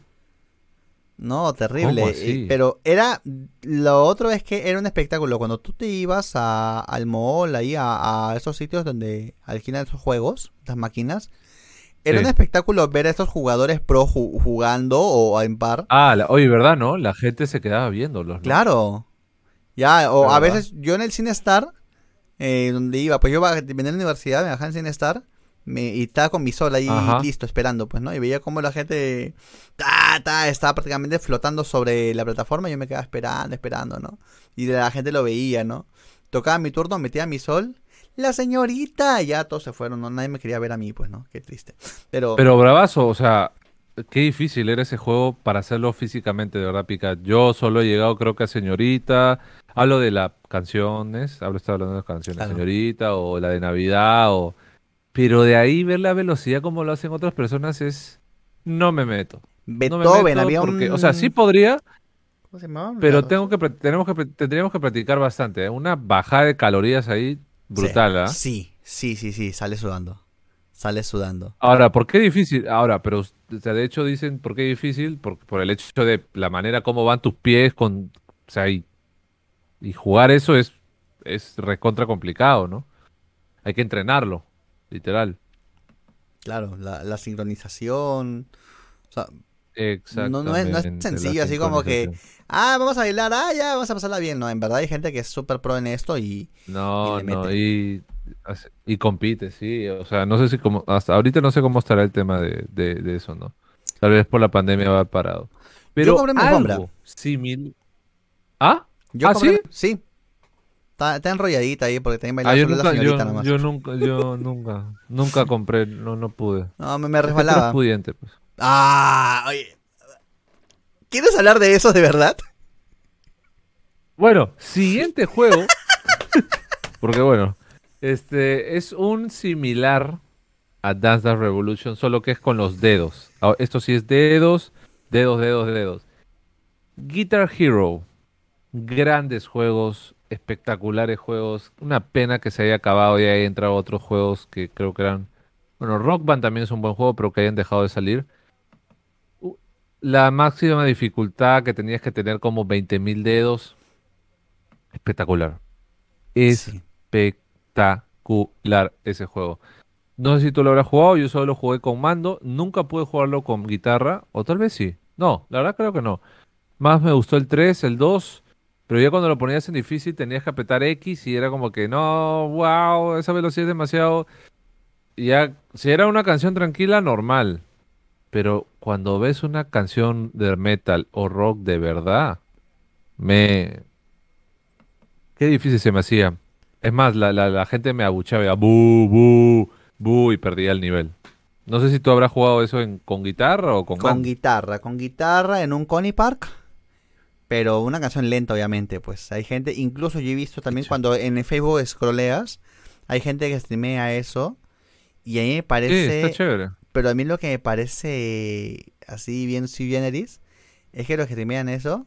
No, terrible. ¿Cómo eh? Pero era. Lo otro es que era un espectáculo. Cuando tú te ibas a, al mall, ahí a, a esos sitios donde alquilan esos juegos, las máquinas. Era Sí. un espectáculo ver a estos jugadores pro ju- jugando o en par. Ah, la- oye, ¿verdad, no? La gente se quedaba viéndolos, ¿no? Claro. Ya, o a veces yo en el CineStar, eh, donde iba, pues yo iba- venía a la universidad, me bajaba en CineStar me, y estaba con mi sol ahí Ajá. listo, esperando, pues, ¿no? Y veía como la gente ta, ta, estaba prácticamente flotando sobre la plataforma y yo me quedaba esperando, esperando, ¿no? Y la gente lo veía, ¿no? Tocaba mi turno, metía mi sol, la señorita, y ya todos se fueron, ¿no? Nadie me quería ver a mí, pues, ¿no? Qué triste. Pero, Pero bravazo, o sea, qué difícil era ese juego para hacerlo físicamente, de verdad, Pica. Yo solo he llegado, creo que a Señorita. Hablo de las canciones, hablo, estaba hablando de las canciones, Claro. Señorita, o la de Navidad, o... Pero de ahí ver la velocidad como lo hacen otras personas es... No me meto. No me Beethoven, meto había porque, un... O sea, sí podría, ¿Cómo se llamaba? pero tengo que, tenemos que, tendríamos que practicar bastante. ¿eh? Una bajada de calorías ahí brutal, ¿ah? Sí, sí, sí, sí, sale sudando. Sale sudando. Ahora, ¿por qué difícil? Ahora, pero, o sea, de hecho dicen, ¿por qué difícil? Por, por el hecho de la manera como van tus pies con, o sea, y, y jugar eso es, es recontra complicado, ¿no? Hay que entrenarlo, literal. Claro, la, la sincronización. O sea, Exactamente. no es- no es sencillo, así como que- ah, vamos a bailar, ah, ya, vamos a pasarla bien. No, en verdad hay gente que es súper pro en esto y No, y no, y, y compite, sí. O sea, no sé si como, hasta ahorita no sé cómo estará el tema de, de, de eso, ¿no? Tal vez por la pandemia va parado. Pero compré mi alfombra. algo similar. ¿Ah? yo ¿Ah, compré- sí. Está, está enrolladita ahí porque también bailaba Ah, yo solo nunca, la señorita yo, nomás. yo nunca, yo nunca, nunca compré, no, no pude. No, me, me resbalaba. pudiente, pues. Ah, oye. ¿Quieres hablar de eso de verdad? Bueno, siguiente juego. Porque bueno, este es un similar a Dance Dance Revolution, solo que es con los dedos. Ah, Esto sí es dedos, dedos, dedos, dedos. Guitar Hero. Grandes juegos, espectaculares juegos. Una pena que se haya acabado y haya entrado otros juegos que creo que eran. Bueno, Rock Band también es un buen juego, pero que hayan dejado de salir. La máxima dificultad que tenías que tener como 20.000 dedos. Espectacular. Sí. Espectacular ese juego. No sé si tú lo habrás jugado, yo solo lo jugué con mando. Nunca pude jugarlo con guitarra, o tal vez sí. No, la verdad creo que no. Más me gustó el 3, el 2, pero ya cuando lo ponías en difícil tenías que apretar X y era como que no, wow, esa velocidad es demasiado. Y ya, si era una canción tranquila, normal. Pero cuando ves una canción de metal o rock de verdad, me... Qué difícil se me hacía. Es más, la, la, la gente me abuchaba, bu, bu, bu, y perdía el nivel. No sé si tú habrás jugado eso en, con guitarra o con Con guitarra, con guitarra en un Coney Park. Pero una canción lenta, obviamente. Pues hay gente, incluso yo he visto también Sí. cuando en el Facebook scrolleas, hay gente que streamea eso. Y a mí me Sí, parece. está chévere. Pero a mí lo que me parece así bien si bien eres, es que los que streamean eso.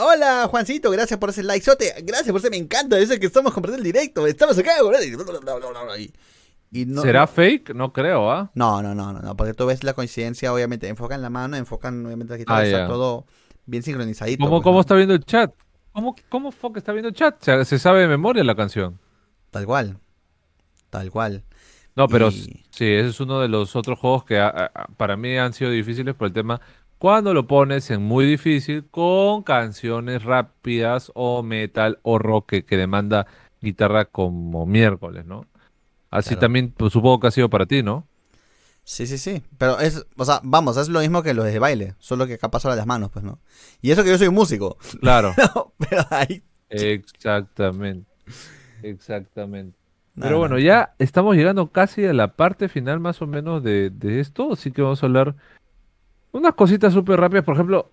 Hola Juancito, gracias por ese likezote, gracias por ese me encanta, ese que estamos compartiendo el directo, estamos acá, y, y no, ¿Será fake? No creo, ¿ah? no, no, no, no, no, porque tú ves la coincidencia, obviamente, enfocan la mano, enfocan obviamente aquí todo, Ah, está todo bien sincronizadito. ¿Cómo, pues, cómo ¿no? está viendo el chat? ¿Cómo, cómo fuck está viendo el chat? Se, se sabe de memoria la canción. Tal cual, tal cual. No, pero Y- sí, ese es uno de los otros juegos que a- a- para mí han sido difíciles por el tema cuando lo pones en muy difícil con canciones rápidas o metal o rock que, que demanda guitarra como miércoles, ¿no? Así Claro. también pues, supongo que ha sido para ti, ¿no? Sí, sí, sí. Pero es, o sea, vamos, es lo mismo que los de baile, solo que acá paso las manos, pues, ¿no? Y eso que yo soy músico. Claro, No, pero ahí. exactamente. Exactamente. Pero no. bueno, ya estamos llegando casi a la parte final más o menos de, de esto, así que vamos a hablar unas cositas súper rápidas. Por ejemplo,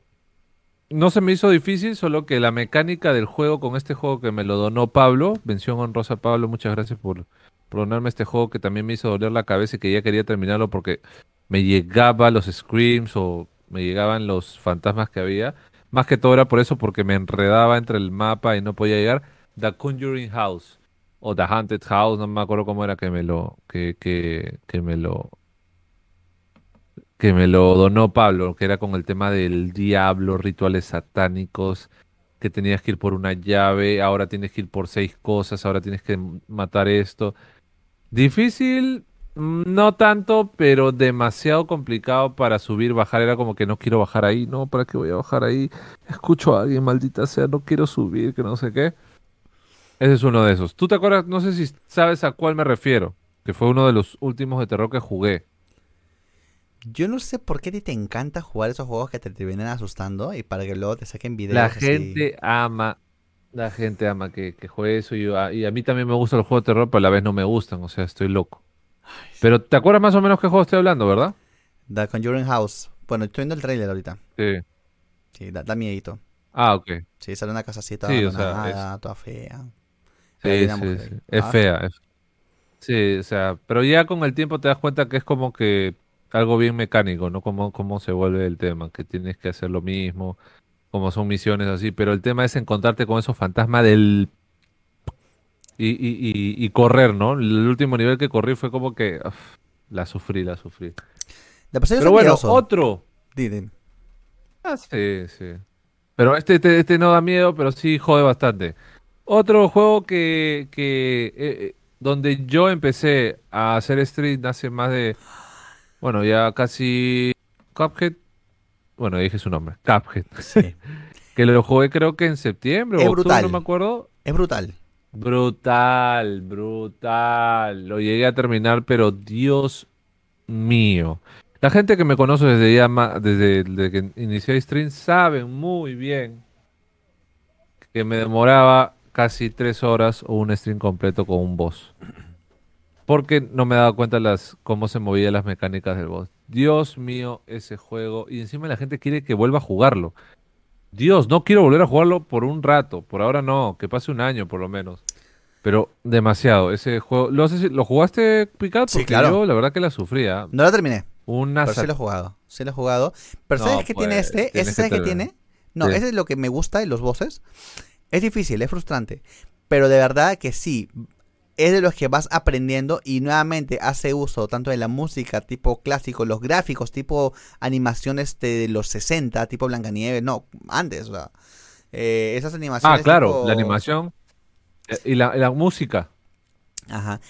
no se me hizo difícil, solo que la mecánica del juego con este juego que me lo donó Pablo, mención honrosa Pablo, muchas gracias por, por donarme este juego que también me hizo doler la cabeza y que ya quería terminarlo porque me llegaba los screams o me llegaban los fantasmas que había. Más que todo era por eso, porque me enredaba entre el mapa y no podía llegar. The Conjuring House o The Haunted House, no me acuerdo cómo era que me lo que, que, que me lo que me lo donó Pablo, que era con el tema del diablo, rituales satánicos, que tenías que ir por una llave, ahora tienes que ir por seis cosas, ahora tienes que matar esto. Difícil, mm, no tanto, pero demasiado complicado para subir, bajar. Era como que no quiero bajar ahí, no, ¿para qué voy a bajar ahí? Escucho a alguien, maldita sea, no quiero subir, que no sé qué. Ese es uno de esos. ¿Tú te acuerdas? No sé si sabes a cuál me refiero, que fue uno de los últimos de terror que jugué. Yo no sé por qué a ti te encanta jugar esos juegos que te, te vienen asustando y para que luego te saquen videos. La así. gente ama, la gente ama que, que juegue eso y, a- y a mí también me gustan los juegos de terror, pero a la vez no me gustan, o sea, estoy loco. Pero ¿te acuerdas más o menos qué juego estoy hablando, verdad? The Conjuring House. Bueno, estoy viendo el trailer ahorita. Sí. Sí, da, da miedito. Ah, ok. Sí, sale una casacita Sí, o sea, abandonada, toda fea. Sí, sí, sí. Es Ah, fea. es- Sí, o sea, pero ya con el tiempo te das cuenta que es como que algo bien mecánico, ¿no? Como cómo se vuelve el tema, que tienes que hacer lo mismo, como son misiones así, pero el tema es encontrarte con esos fantasmas del... Y, y, y, y correr, ¿no? El último nivel que corrí fue como que... uf, la sufrí, la sufrí. Pero bueno, miedoso. otro... Di, di. Ah, sí, sí. Pero este, este, este no da miedo, pero sí jode bastante. Otro juego que, que eh, eh, donde yo empecé a hacer stream hace más de, bueno, ya casi Cuphead. Bueno, dije su nombre, Cuphead. Sí. Que lo jugué creo que en septiembre Es o octubre, brutal. no me acuerdo. Es brutal. Brutal, brutal. Lo llegué a terminar, pero Dios mío. La gente que me conoce desde ya ma- desde, desde que inicié stream sabe muy bien que me demoraba casi tres horas o un stream completo con un boss. Porque no me daba cuenta las cómo se movían las mecánicas del boss. Dios mío, ese juego. Y encima la gente quiere que vuelva a jugarlo. Dios, no quiero volver a jugarlo por un rato. Por ahora no, que pase un año por lo menos. Pero demasiado. Ese juego. No si lo jugaste, Picard, Sí, porque claro. yo la verdad que la sufría. No lo terminé, Una pero sí lo he jugado. Sí lo he jugado. Pero No, ¿sabes qué tiene pues, este? ¿Ese sabes qué tiene? No, Sí. ese es lo que me gusta de los bosses. Es difícil, es frustrante. Pero de verdad que sí. Es de los que vas aprendiendo y nuevamente hace uso tanto de la música tipo clásico, los gráficos tipo animaciones de los 60, tipo Blancanieves, no, antes, o sea, eh, esas Ah, animaciones claro, tipo- la animación eh, y la, la música. Ajá.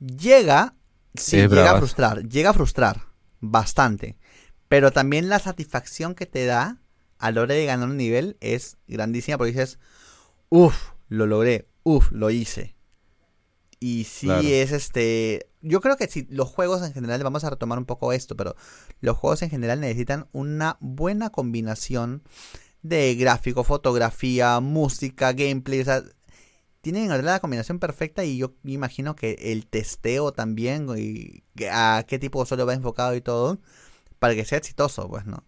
Llega, sí, Es llega a frustrar, llega a frustrar bastante. Pero también la satisfacción que te da a la hora de ganar un nivel es grandísima porque dices, uff, lo logré, uff, lo hice. Y sí es este... Yo creo que si los juegos en general, vamos a retomar un poco esto, pero los juegos en general necesitan una buena combinación de gráfico, fotografía, música, gameplay. O sea, tienen la combinación perfecta y yo imagino que el testeo también y a qué tipo de usuario va enfocado y todo para que sea exitoso, pues, ¿no?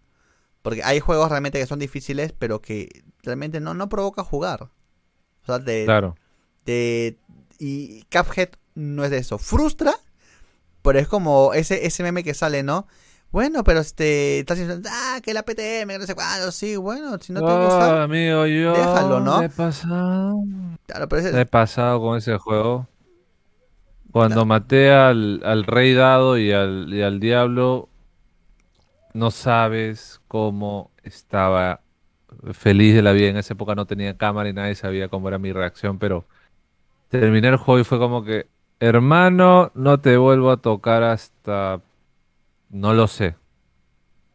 Porque hay juegos realmente que son difíciles, pero que realmente no, no provoca jugar. O sea, de, claro. De, y Cuphead no es de eso. Frustra, pero es como ese, ese meme que sale, ¿no? Bueno, pero este, estás diciendo, ah, que la PTM, que no sé cuándo, sí, bueno, si no te gusta, amigo, yo déjalo, ¿no? he pasado, claro, pero he pasado con ese juego. Cuando maté al, al, rey dado y al, y al diablo, no sabes cómo estaba feliz de la vida. En esa época no tenía cámara y nadie sabía cómo era mi reacción, pero terminé el juego y fue como que, hermano, no te vuelvo a tocar hasta no lo sé.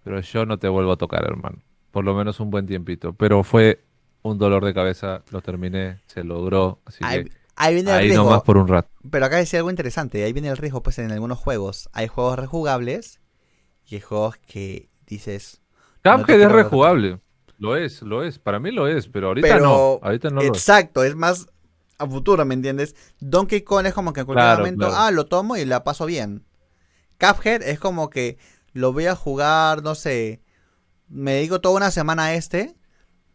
Pero yo no te vuelvo a tocar, hermano. Por lo menos un buen tiempito. Pero fue un dolor de cabeza. Lo terminé, se logró. Así ahí, que ahí viene el ahí riesgo. nomás por un rato. Pero acá decía algo interesante. Ahí viene el riesgo, pues en algunos juegos. Hay juegos rejugables y hay juegos que dices. no Cuphead es rejugable. Lo es, lo es. Para mí lo es, pero ahorita Pero, no. Ahorita no lo es. Exacto, es más a futuro, ¿me entiendes? Donkey Kong es como que en cualquier Claro, momento, claro. ah, lo tomo y la paso bien. Cuphead es como que lo voy a jugar, no sé, me dedico toda una semana a este,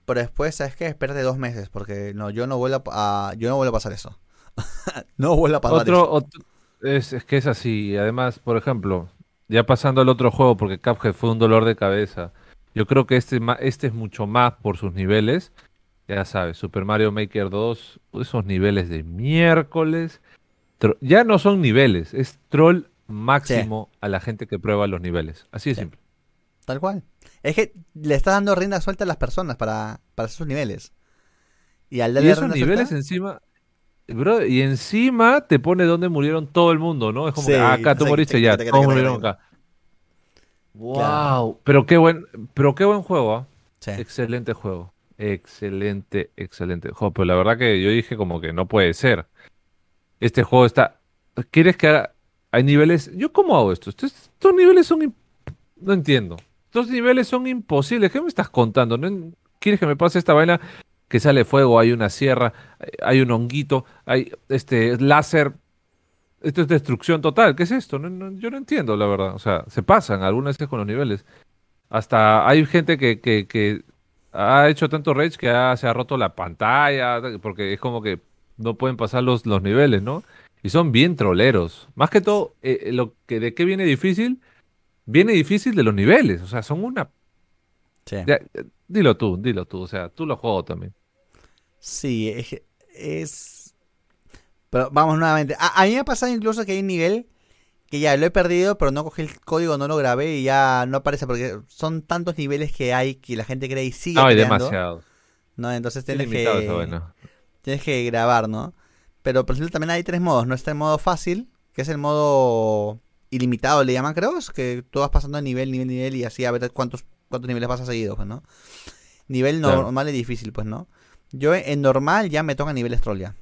pero después, ¿sabes qué? Espérate dos meses, porque no, yo no vuelvo a, yo no vuelvo a pasar eso. no vuelvo a pasar Otro, eso. otro- es, es que es así. Además, por ejemplo, ya pasando al otro juego, porque Cuphead fue un dolor de cabeza. Yo creo que este, este es mucho más por sus niveles. Ya sabes, Super Mario Maker 2, esos niveles de miércoles. ya no son niveles, es troll máximo a la gente que prueba los niveles. Así de Sí. simple. Tal cual. Es que le está dando rienda suelta a las personas para, para sus niveles. Y al Y darle esos rienda niveles suelta, encima, bro, y encima te pone donde murieron todo el mundo, ¿no? Es como Sí, que ah, acá tú moriste ya, todos murieron acá. Wow, pero qué buen, pero qué buen juego, ¿ah? sí. Excelente juego. Excelente, excelente. Jo, pero la verdad que yo dije como que no puede ser. Este juego está. ¿Quieres que haga- hay niveles? ¿Yo cómo hago esto? Estos, estos niveles son im- no entiendo. Estos niveles son imposibles. ¿Qué me estás contando? ¿No ¿Quieres que me pase esta vaina que sale fuego, hay una sierra, hay- hay un honguito, hay este láser? Esto es destrucción total. ¿Qué es esto? No- yo no entiendo, la verdad. O sea, se pasan algunas veces con los niveles. Hasta hay gente que ha hecho tanto rage que ha- se ha roto la pantalla, porque es como que no pueden pasar los, los niveles, ¿no? Y son bien troleros. Más que todo, eh, eh, lo que de qué viene difícil, viene difícil de los niveles. O sea, son una... sí. ya, eh, dilo tú, dilo tú. O sea, tú lo juego también. Sí, es. Pero vamos nuevamente. A, a mí me ha pasado incluso que hay un nivel que ya lo he perdido, pero no cogí el código, no lo grabé y ya no aparece porque son tantos niveles que hay que la gente cree y sigue hay creando, demasiado. ¿no? Entonces Es tienes que, tienes que grabar, ¿no? Pero por ejemplo también hay tres modos, ¿no? Está el modo fácil, que es el modo ilimitado, le llaman, creo, es que tú vas pasando de nivel, nivel, nivel y así a ver cuántos, cuántos niveles vas a seguido, pues, ¿no? Nivel Claro. normal y difícil, pues, ¿no? Yo en normal ya me toca niveles troll ya.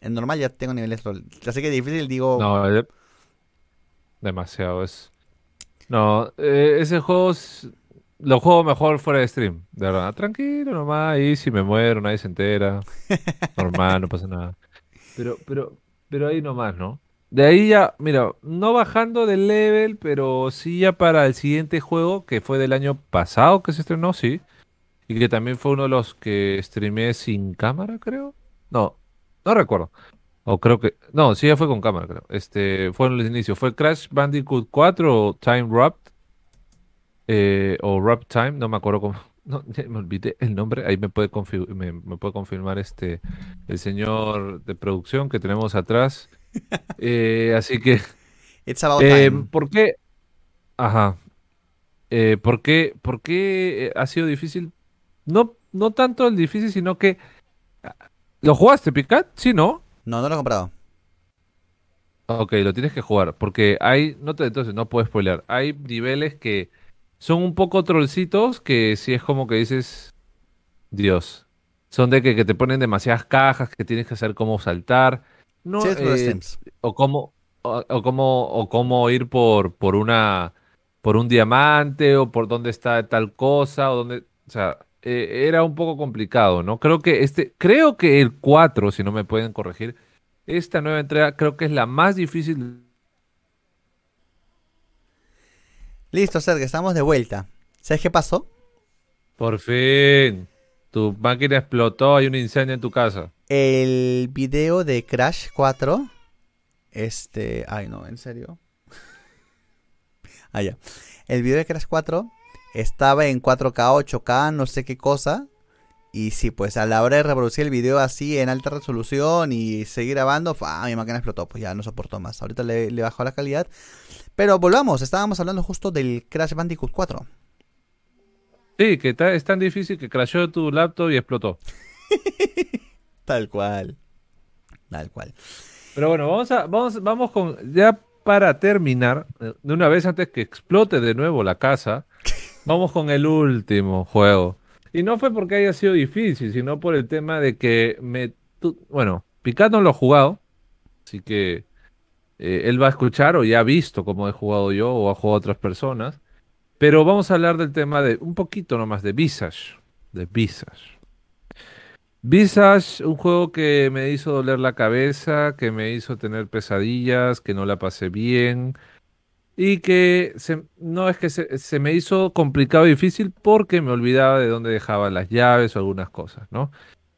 En normal ya tengo niveles troll. Así que difícil digo... No, eh, demasiado. Es... No, eh, ese juego es- lo juego mejor fuera de stream, de verdad. Tranquilo nomás, ahí si me muero, nadie se entera. Normal, no pasa nada. Pero, pero, pero ahí nomás, ¿no? De ahí ya, mira, no bajando de level, pero sí ya para el siguiente juego, que fue del año pasado que se estrenó, sí. Y que también fue uno de los que streameé sin cámara, creo. No, no recuerdo. O creo que. No, sí, ya fue con cámara, creo. Este, fue en el inicio. ¿Fue Crash Bandicoot 4 o Time Wrapped? Eh, o Wrap Time, no me acuerdo cómo. No, me olvidé el nombre. Ahí me puede, me, me puede confirmar este el señor de producción que tenemos atrás. Eh, así que. It's about Eh, time. ¿por qué? Ajá. Eh, ¿por qué, por qué ha sido difícil? No, no tanto el difícil, sino que. ¿Lo jugaste, Picat? Sí, ¿no? No, no lo he comprado. Ok, lo tienes que jugar. Porque hay. No te, entonces, no puedes spoilear. Hay niveles que son un poco trollcitos que sí es como que dices, Dios. Son de que, que te ponen demasiadas cajas, que tienes que hacer cómo saltar. No, Sí, eh, o cómo o, o cómo o cómo ir por por una por un diamante o por dónde está tal cosa o dónde, o sea, eh, era un poco complicado, ¿no? Creo que este creo que el 4, si no me pueden corregir, esta nueva entrega creo que es la más difícil. Listo, Sergio, estamos de vuelta. ¿Sabes qué pasó? Por fin. Tu máquina explotó, hay un incendio en tu casa. El video de Crash 4. Este. Ay, no, en serio. ah, ya. El video de Crash 4 estaba en 4K, 8K, no sé qué cosa. Y sí, pues a la hora de reproducir el video así en alta resolución y seguir grabando, ¡fua! mi máquina explotó, pues ya no soportó más. Ahorita le, le bajó la calidad. Pero volvamos, estábamos hablando justo del Crash Bandicoot 4. Sí, que ta- es tan difícil que crashó tu laptop y explotó. Tal cual. Tal cual. Pero bueno, vamos a, vamos, vamos con, ya para terminar, eh, de una vez antes que explote de nuevo la casa, vamos con el último juego. Y no fue porque haya sido difícil, sino por el tema de que me, bueno, Picard no lo ha jugado, así que eh, él va a escuchar o ya ha visto cómo he jugado yo o ha jugado otras personas. Pero vamos a hablar del tema de un poquito nomás de Visage, de Visage. Visage, un juego que me hizo doler la cabeza, que me hizo tener pesadillas, que no la pasé bien y que se- no es que se, se me hizo complicado y difícil porque me olvidaba de dónde dejaba las llaves o algunas cosas, ¿no?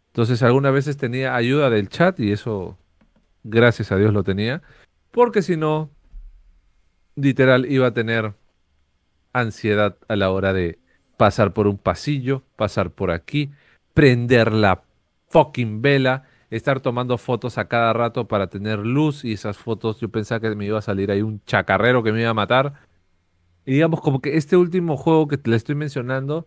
Entonces algunas veces tenía ayuda del chat y eso, gracias a Dios lo tenía, porque si no, literal iba a tener ansiedad a la hora de pasar por un pasillo, pasar por aquí, prender la fucking vela, estar tomando fotos a cada rato para tener luz y esas fotos yo pensaba que me iba a salir ahí un chacarrero que me iba a matar. Y digamos como que este último juego que te le estoy mencionando,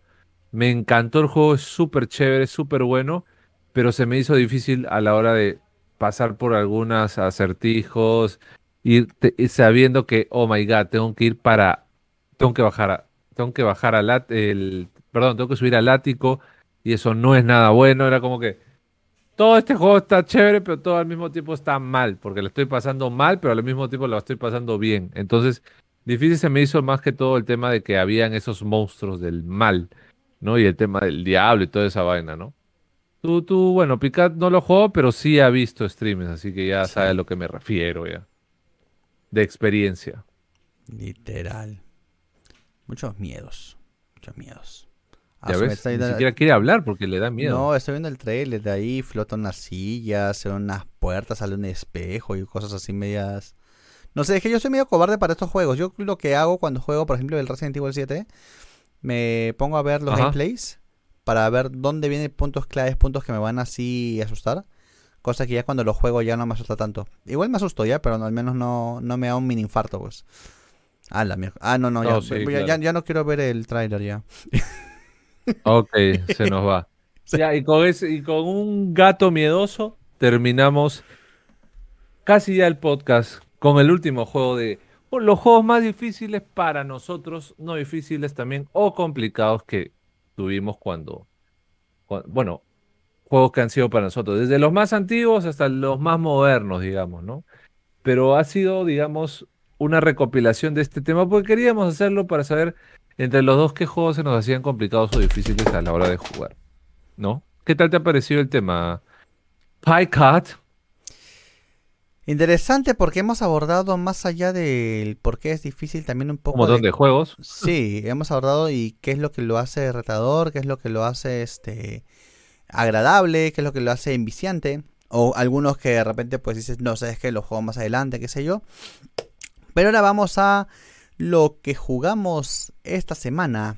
me encantó el juego, es súper chévere, súper bueno, pero se me hizo difícil a la hora de pasar por algunos acertijos, ir sabiendo que, oh my god, tengo que ir para, tengo que bajar, a- tengo que bajar al el, perdón, tengo que subir al ático y eso no es nada bueno, era como que todo este juego está chévere, pero todo al mismo tiempo está mal, porque lo estoy pasando mal, pero al mismo tiempo lo estoy pasando bien. Entonces, difícil se me hizo más que todo el tema de que habían esos monstruos del mal, ¿no? Y el tema del diablo y toda esa vaina, ¿no? Tú, tú, bueno, Picat no lo jugó, pero sí ha visto streams, así que ya Sí. sabe a lo que me refiero ya. De experiencia. Literal. Muchos miedos. Muchos miedos. Ya ves, ni viendo- siquiera quiere hablar porque le da miedo. No, estoy viendo el trailer de ahí, flotan unas sillas, se ven unas puertas, sale un espejo y cosas así medias. No sé, es que yo soy medio cobarde para estos juegos. Yo lo que hago cuando juego, por ejemplo, el Resident Evil 7, me pongo a ver los Ajá. gameplays para ver dónde vienen puntos claves, puntos que me van así a asustar. Cosa que ya cuando lo juego ya no me asusta tanto. Igual me asusto ya, pero al menos no, no me da un mini infarto, pues. Ah, la mierda. Ah, no, no, ya, sí, ya, ya- claro. ya no quiero ver el trailer ya. Ok, se nos va. Ya, y con ese, y con un gato miedoso terminamos casi ya el podcast con el último juego de los juegos más difíciles para nosotros, no difíciles también o complicados que tuvimos cuando, cua- bueno, juegos que han sido para nosotros, desde los más antiguos hasta los más modernos, digamos, ¿no? Pero ha sido, digamos, una recopilación de este tema porque queríamos hacerlo para saber entre los dos qué juegos se nos hacían complicados o difíciles a la hora de jugar, ¿no? ¿Qué tal te ha parecido el tema? PyCat, Interesante porque hemos abordado más allá del por qué es difícil también un un poco montón de... de juegos. Sí, hemos abordado y qué es lo que lo hace retador, qué es lo que lo hace este agradable, qué es lo que lo hace enviciante. O algunos que de repente pues dices, no, sabes que lo juego más adelante, qué sé yo. Pero ahora vamos a lo que jugamos esta semana.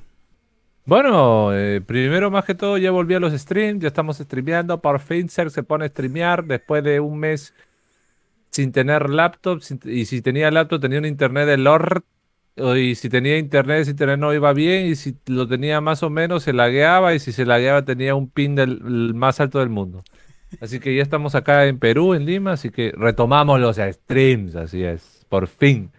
Bueno, eh, primero más que todo ya volví a los streams, ya estamos streameando, por fin Ser se pone a streamear después de un mes sin tener laptop, y si tenía laptop tenía un internet de Lord, y si tenía internet, ese internet no iba bien, y si lo tenía más o menos se lagueaba, y si se lagueaba tenía un pin del el más alto del mundo. Así que ya estamos acá en Perú, en Lima, así que retomamos los streams, así es, por fin.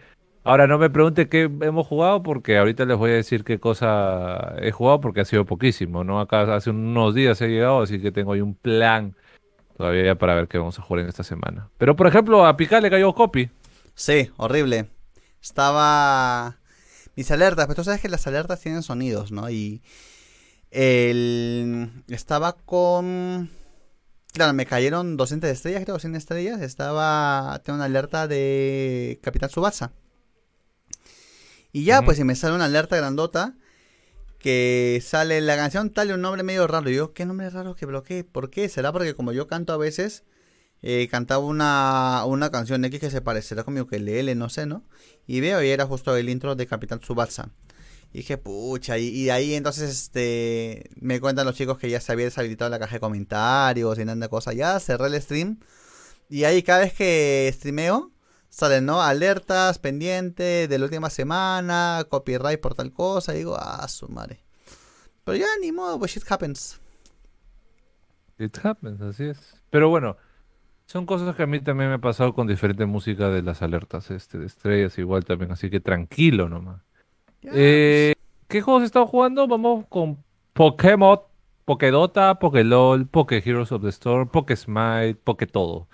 Ahora no me pregunte qué hemos jugado porque ahorita les voy a decir qué cosa he jugado porque ha sido poquísimo, ¿no? Acá hace unos días he llegado, así que tengo ahí un plan todavía para ver qué vamos a jugar en esta semana. Pero por ejemplo, a Picar le cayó copy. Sí, horrible. Estaba mis alertas, pero tú sabes que las alertas tienen sonidos, ¿no? Y el estaba con Claro, me cayeron 200 estrellas, creo, 100 estrellas. Estaba. Tengo una alerta de Capitán Subasa. Y ya, pues, si me sale una alerta grandota que sale la canción tal un nombre medio raro. Y yo, ¿qué nombre raro que bloqueé? ¿Por qué? ¿Será porque como yo canto a veces, eh, cantaba una, una canción X que se parecerá como que LL, no sé, ¿no? Y veo y era justo el intro de Capitán Tsubasa. Y dije, pucha, y, ahí entonces este me cuentan los chicos que ya se había deshabilitado la caja de comentarios y nada de cosas. Ya cerré el stream. Y ahí cada vez que streameo, salen, ¿no? Alertas, pendiente de la última semana, copyright por tal cosa. Y digo, ah, su madre. Pero ya ni modo, pues shit happens. It happens, así es. Pero bueno, son cosas que a mí también me ha pasado con diferente música de las alertas este, de estrellas, igual también. Así que tranquilo nomás. Eh, ¿Qué juegos he estado jugando? Vamos con Pokémon, Pokédota, Pokélol, Poké Heroes of the Storm, Poké Smite, Poké todo.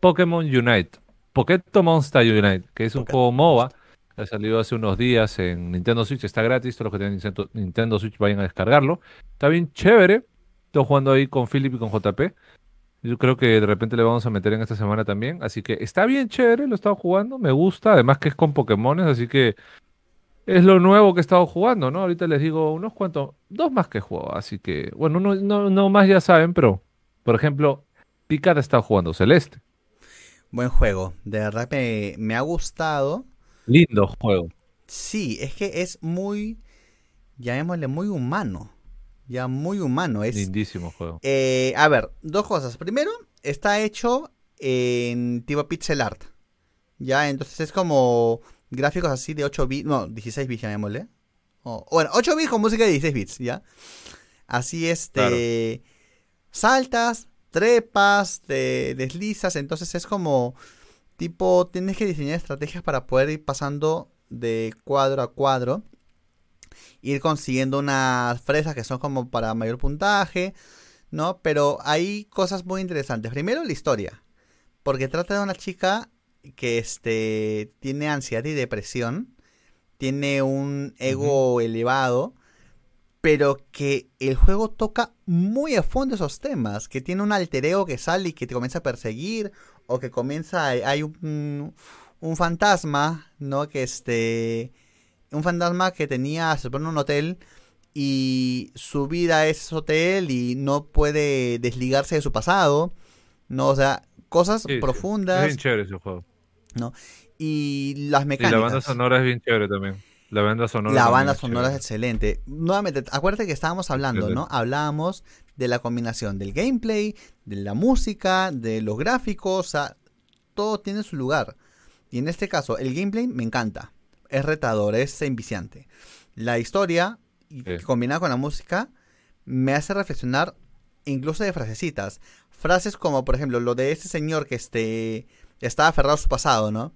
Pokémon Unite. Pokémon Monster Unite, que es un juego MOBA. Ha salido hace unos días en Nintendo Switch, está gratis. Todos los que tienen Nintendo Switch vayan a descargarlo. Está bien chévere. Estoy jugando ahí con Philip y con JP. Yo creo que de repente le vamos a meter en esta semana también. Así que está bien chévere, lo he estado jugando, me gusta. Además que es con Pokémones, así que es lo nuevo que he estado jugando, ¿no? Ahorita les digo unos cuantos, dos más que juego. Así que, bueno, no, no, más ya saben, pero, por ejemplo, Picard está jugando Celeste. Buen juego, de verdad me, me ha gustado. Lindo juego. Sí, es que es muy, llamémosle muy humano. Ya muy humano. Es, Lindísimo juego. Eh, a ver, dos cosas. Primero, está hecho en tipo pixel art. Ya, entonces es como gráficos así de 8 bits, no, 16 bits llamémosle. O, bueno, 8 bits con música de 16 bits, ¿ya? Así este... Saltas, trepas, te deslizas, entonces es como tipo, tienes que diseñar estrategias para poder ir pasando de cuadro a cuadro, ir consiguiendo unas fresas que son como para mayor puntaje, ¿no? Pero hay cosas muy interesantes. Primero la historia, porque trata de una chica que este tiene ansiedad y depresión, tiene un ego elevado pero que el juego toca muy a fondo esos temas, que tiene un alter ego que sale y que te comienza a perseguir, o que comienza, hay un, un fantasma, ¿no? Que este, un fantasma que tenía, se pone un hotel, y su vida es ese hotel y no puede desligarse de su pasado, ¿no? O sea, cosas profundas. Es bien chévere ese juego. ¿No? Y las mecánicas. Y la banda sonora es bien chévere también. La banda sonora. La banda sonora es excelente. Nuevamente, acuérdate que estábamos hablando, ¿no? Hablábamos de la combinación del gameplay, de la música, de los gráficos, o sea, todo tiene su lugar. Y en este caso, el gameplay me encanta. Es retador, es enviciante. La historia, combinada con la música, me hace reflexionar incluso de frasecitas. Frases como, por ejemplo, lo de ese señor que este, estaba aferrado a su pasado, ¿no?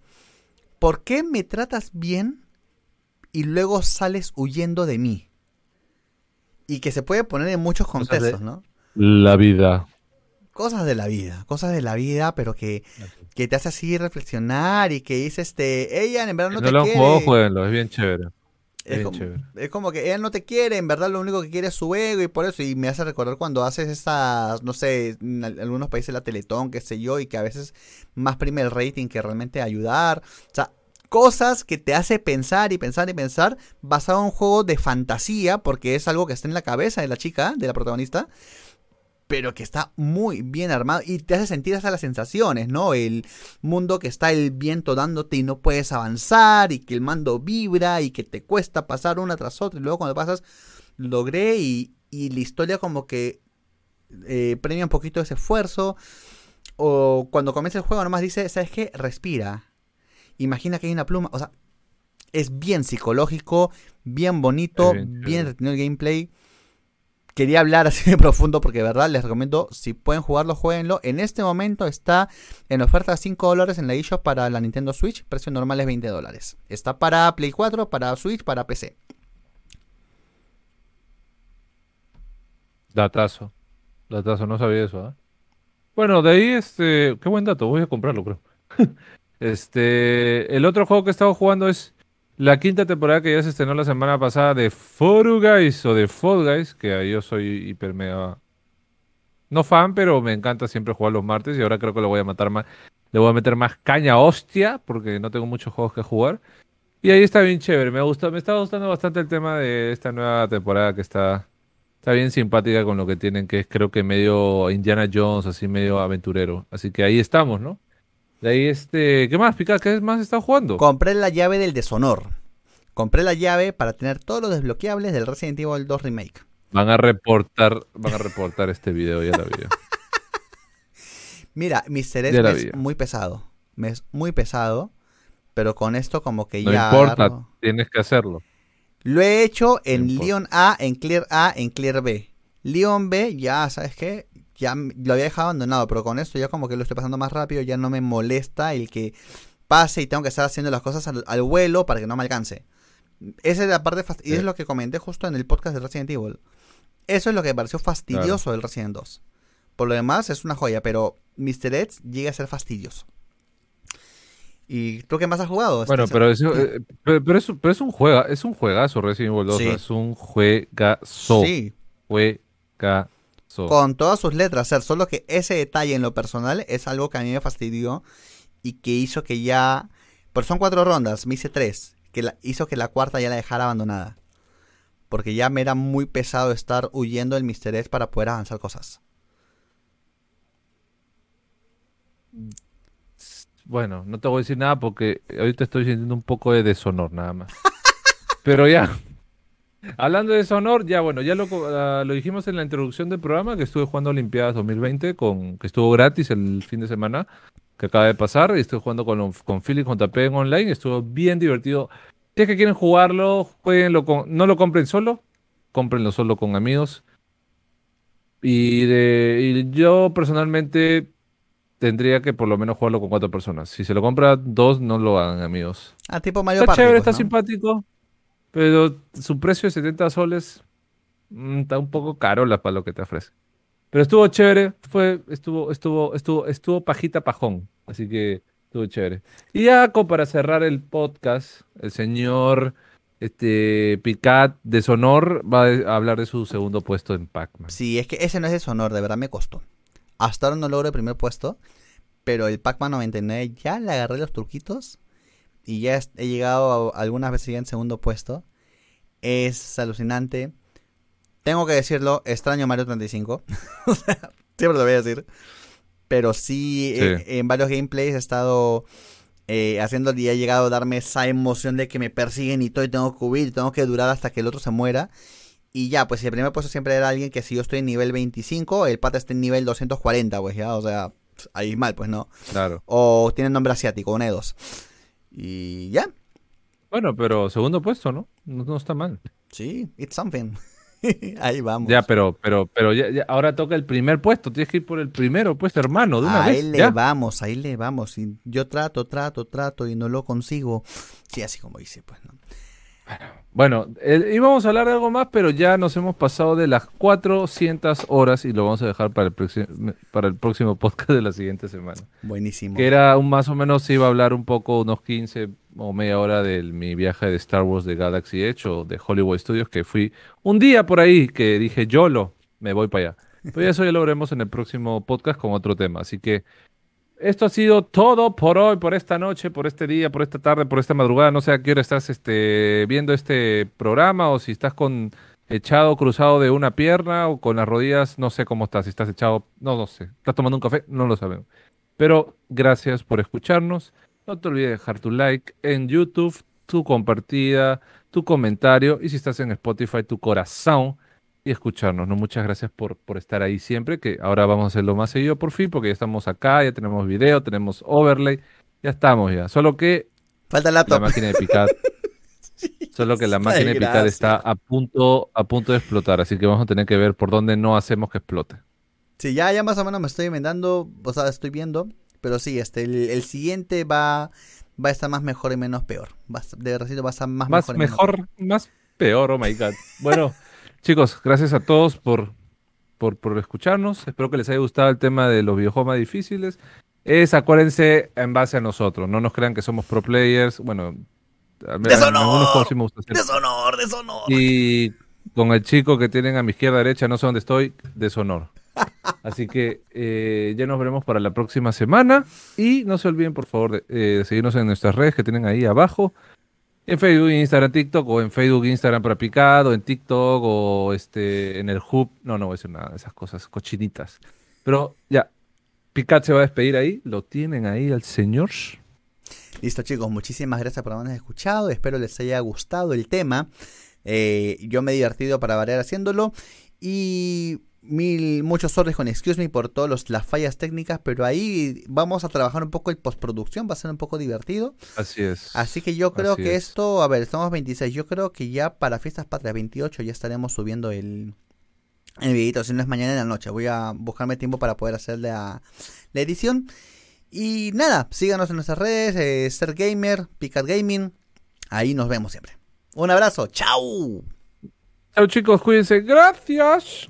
¿Por qué me tratas bien y luego sales huyendo de mí. Y que se puede poner en muchos contextos, ¿no? La vida. Cosas de la vida, cosas de la vida, pero que, que te hace así reflexionar y que dice este, ella en verdad no, te lo quiere. Jugado, jueguenlo, es bien chévere. Es, como, es como, que ella no te quiere, en verdad lo único que quiere es su ego y por eso, y me hace recordar cuando haces estas, no sé, en algunos países la Teletón, qué sé yo, y que a veces más prime el rating que realmente ayudar. O sea, cosas que te hace pensar y pensar y pensar basado en un juego de fantasía, porque es algo que está en la cabeza de la chica, de la protagonista, pero que está muy bien armado y te hace sentir hasta las sensaciones, ¿no? El mundo que está el viento dándote y no puedes avanzar y que el mando vibra y que te cuesta pasar una tras otra y luego cuando pasas logré y, y la historia como que eh, premia un poquito ese esfuerzo o cuando comienza el juego nomás dice, ¿sabes qué? Respira, imagina que hay una pluma, o sea, es bien psicológico, bien bonito, bien, entretenido el gameplay. quería hablar así de profundo porque de verdad les recomiendo, si pueden jugarlo, jueguenlo. En este momento está en oferta 5 dólares en la eShop para la Nintendo Switch, precio normal es 20 dólares. Está para Play 4, para Switch, para PC. Datazo. Datazo, no sabía eso, ¿ah? Bueno, de ahí, este, qué buen dato, voy a comprarlo, creo. este, el otro juego que he estado jugando es la quinta temporada que ya se estrenó la semana pasada de Fall Guys o de Fall Guys, que yo soy hiper mega no fan, pero me encanta siempre jugar los martes y ahora creo que lo voy a matar más. Le voy a meter más caña hostia porque no tengo muchos juegos que jugar. Y ahí está bien chévere. Me gusta, me está gustando bastante el tema de esta nueva temporada que está Está bien simpática con lo que tienen, que es creo que medio Indiana Jones, así medio aventurero. Así que ahí estamos, ¿no? De ahí este, ¿qué más, Pica? ¿Qué más está jugando? Compré la llave del deshonor. Compré la llave para tener todos los desbloqueables del Resident Evil 2 Remake. Van a reportar, van a reportar este video, ya la vi. Mira, Mr. S es muy pesado. Me es muy pesado. Pero con esto como que ya. No importa, tienes que hacerlo. Lo he hecho en Leon A, en Clear A, en Clear B. Leon B, ya, ¿sabes qué? Ya lo había dejado abandonado, pero con esto ya como que lo estoy pasando más rápido, ya no me molesta el que pase y tengo que estar haciendo las cosas al, vuelo para que no me alcance. Esa es la parte y es lo que comenté justo en el podcast de Resident Evil. Eso es lo que me pareció fastidioso del Resident 2. Por lo demás es una joya, pero Mr. X llega a ser fastidioso. ¿Y tú qué más has jugado? Bueno, pero, es, eh, pero, es, pero es un juega, es un juegazo Resident Evil 2, es un juegazo. Sí. Juegazo. Con todas sus letras, ser solo que ese detalle en lo personal es algo que a mí me fastidió y que hizo que ya, pero son cuatro rondas, me hice tres, que la, hizo que la cuarta ya la dejara abandonada. Porque ya me era muy pesado estar huyendo del. X para poder avanzar cosas. Bueno, no te voy a decir nada porque ahorita estoy sintiendo un poco de deshonor nada más. Pero ya, hablando de deshonor, ya bueno, ya lo, ah, lo dijimos en la introducción del programa que estuve jugando Olimpiadas 2020, con, que estuvo gratis el fin de semana que acaba de pasar y estoy jugando con, con Philip JP en online, estuvo bien divertido. Si es que quieren jugarlo, jueguenlo con, no lo compren solo, cómprenlo solo con amigos. Y, de, y yo personalmente tendría que por lo menos jugarlo con cuatro personas. Si se lo compra dos, no lo hagan, amigos. Ah, tipo Mario Está chévere, pues, está simpático, pero su precio de 70 soles mm, está un poco caro la para lo que te ofrece. Pero estuvo chévere, fue, estuvo, estuvo, estuvo, estuvo pajita pajón, así que estuvo chévere. Y ya para cerrar el podcast, el señor este Picat de Sonor va a hablar de su segundo puesto en Pac-Man. Sí, es que ese no es de Sonor, de verdad me costó. Hasta ahora no logro el primer puesto. Pero el Pac-Man 99 ya le agarré los truquitos. Y ya he llegado algunas veces ya en segundo puesto. Es alucinante. Tengo que decirlo, extraño Mario 35. siempre lo voy a decir. Pero sí, eh, En, varios gameplays he estado eh, haciendo y ha llegado a darme esa emoción de que me persiguen y todo y tengo que huir, tengo que durar hasta que el otro se muera. Y ya, pues el primer puesto siempre era alguien que si yo estoy en nivel 25, el pata está en nivel 240, pues ya, o sea, ahí mal, pues no. Claro. O tiene nombre asiático, E2. Y ya. Bueno, pero segundo puesto, ¿no? No, está mal. Sí, it's something. ahí vamos. Ya, pero, pero, pero ya, ahora toca el primer puesto. Tienes que ir por el primero puesto, hermano, de una ahí le vamos, ahí le vamos. Y yo trato, trato, trato y no lo consigo. Sí, así como dice, pues, ¿no? Bueno, eh, íbamos a hablar de algo más, pero ya nos hemos pasado de las 400 horas y lo vamos a dejar para el, próximo, para el próximo podcast de la siguiente semana. Buenísimo. Que era un, más o menos, iba a hablar un poco, unos 15 o media hora de mi viaje de Star Wars de Galaxy Edge o de Hollywood Studios, que fui un día por ahí que dije, YOLO, me voy para allá. Pero eso ya lo veremos en el próximo podcast con otro tema. Así que esto ha sido todo por hoy, por esta noche, por este día, por esta tarde, por esta madrugada. No sé a qué hora estás este, viendo este programa o si estás con echado cruzado de una pierna o con las rodillas, no sé cómo estás. Si estás echado, no lo sé. ¿Estás tomando un café? No lo sabemos. Pero gracias por escucharnos. No te olvides de dejar tu like en YouTube, tu compartida, tu comentario y si estás en Spotify, tu corazón y escucharnos. ¿no? Muchas gracias por, por estar ahí siempre, que ahora vamos a hacerlo más seguido por fin, porque ya estamos acá, ya tenemos video, tenemos overlay, ya estamos ya. Solo que Falta el la máquina de picar. Solo que la máquina de picar está a punto, a punto de explotar, así que vamos a tener que ver por dónde no hacemos que explote. Sí, ya, ya más o menos me estoy inventando, o sea, estoy viendo, pero sí, este, el, siguiente va, va a estar más mejor y menos peor. Va, de verdad va a estar más, más mejor. mejor, más peor, oh my god. Bueno, chicos, gracias a todos por, por, por escucharnos. Espero que les haya gustado el tema de los videojuegos más difíciles. Es, acuérdense, en base a nosotros. No nos crean que somos pro players. Bueno, ¡Deshonor! ¡Deshonor! ¡Deshonor! Y con el chico que tienen a mi izquierda derecha, no sé dónde estoy, deshonor. Así que eh, ya nos veremos para la próxima semana. Y no se olviden, por favor, de, eh, seguirnos en nuestras redes que tienen ahí abajo. En Facebook, Instagram, TikTok, o en Facebook, Instagram para picado, en TikTok, o este, en el Hub. No, no voy a decir nada de esas cosas cochinitas. Pero ya, Picat se va a despedir ahí. Lo tienen ahí al señor. Listo, chicos, muchísimas gracias por habernos escuchado. Espero les haya gustado el tema. Eh, yo me he divertido para variar haciéndolo. Y mil, muchos sordes con excuse me por todas las fallas técnicas, pero ahí vamos a trabajar un poco en postproducción, va a ser un poco divertido. Así es. Así que yo creo que esto, a ver, estamos 26, yo creo que ya para Fiestas Patrias 28 ya estaremos subiendo el, el videito, si no es mañana en la noche, voy a buscarme tiempo para poder hacer la, la edición. Y nada, síganos en nuestras redes, eh, Ser Gamer, Picard Gaming, ahí nos vemos siempre. Un abrazo, chao. Chao chicos, cuídense, gracias.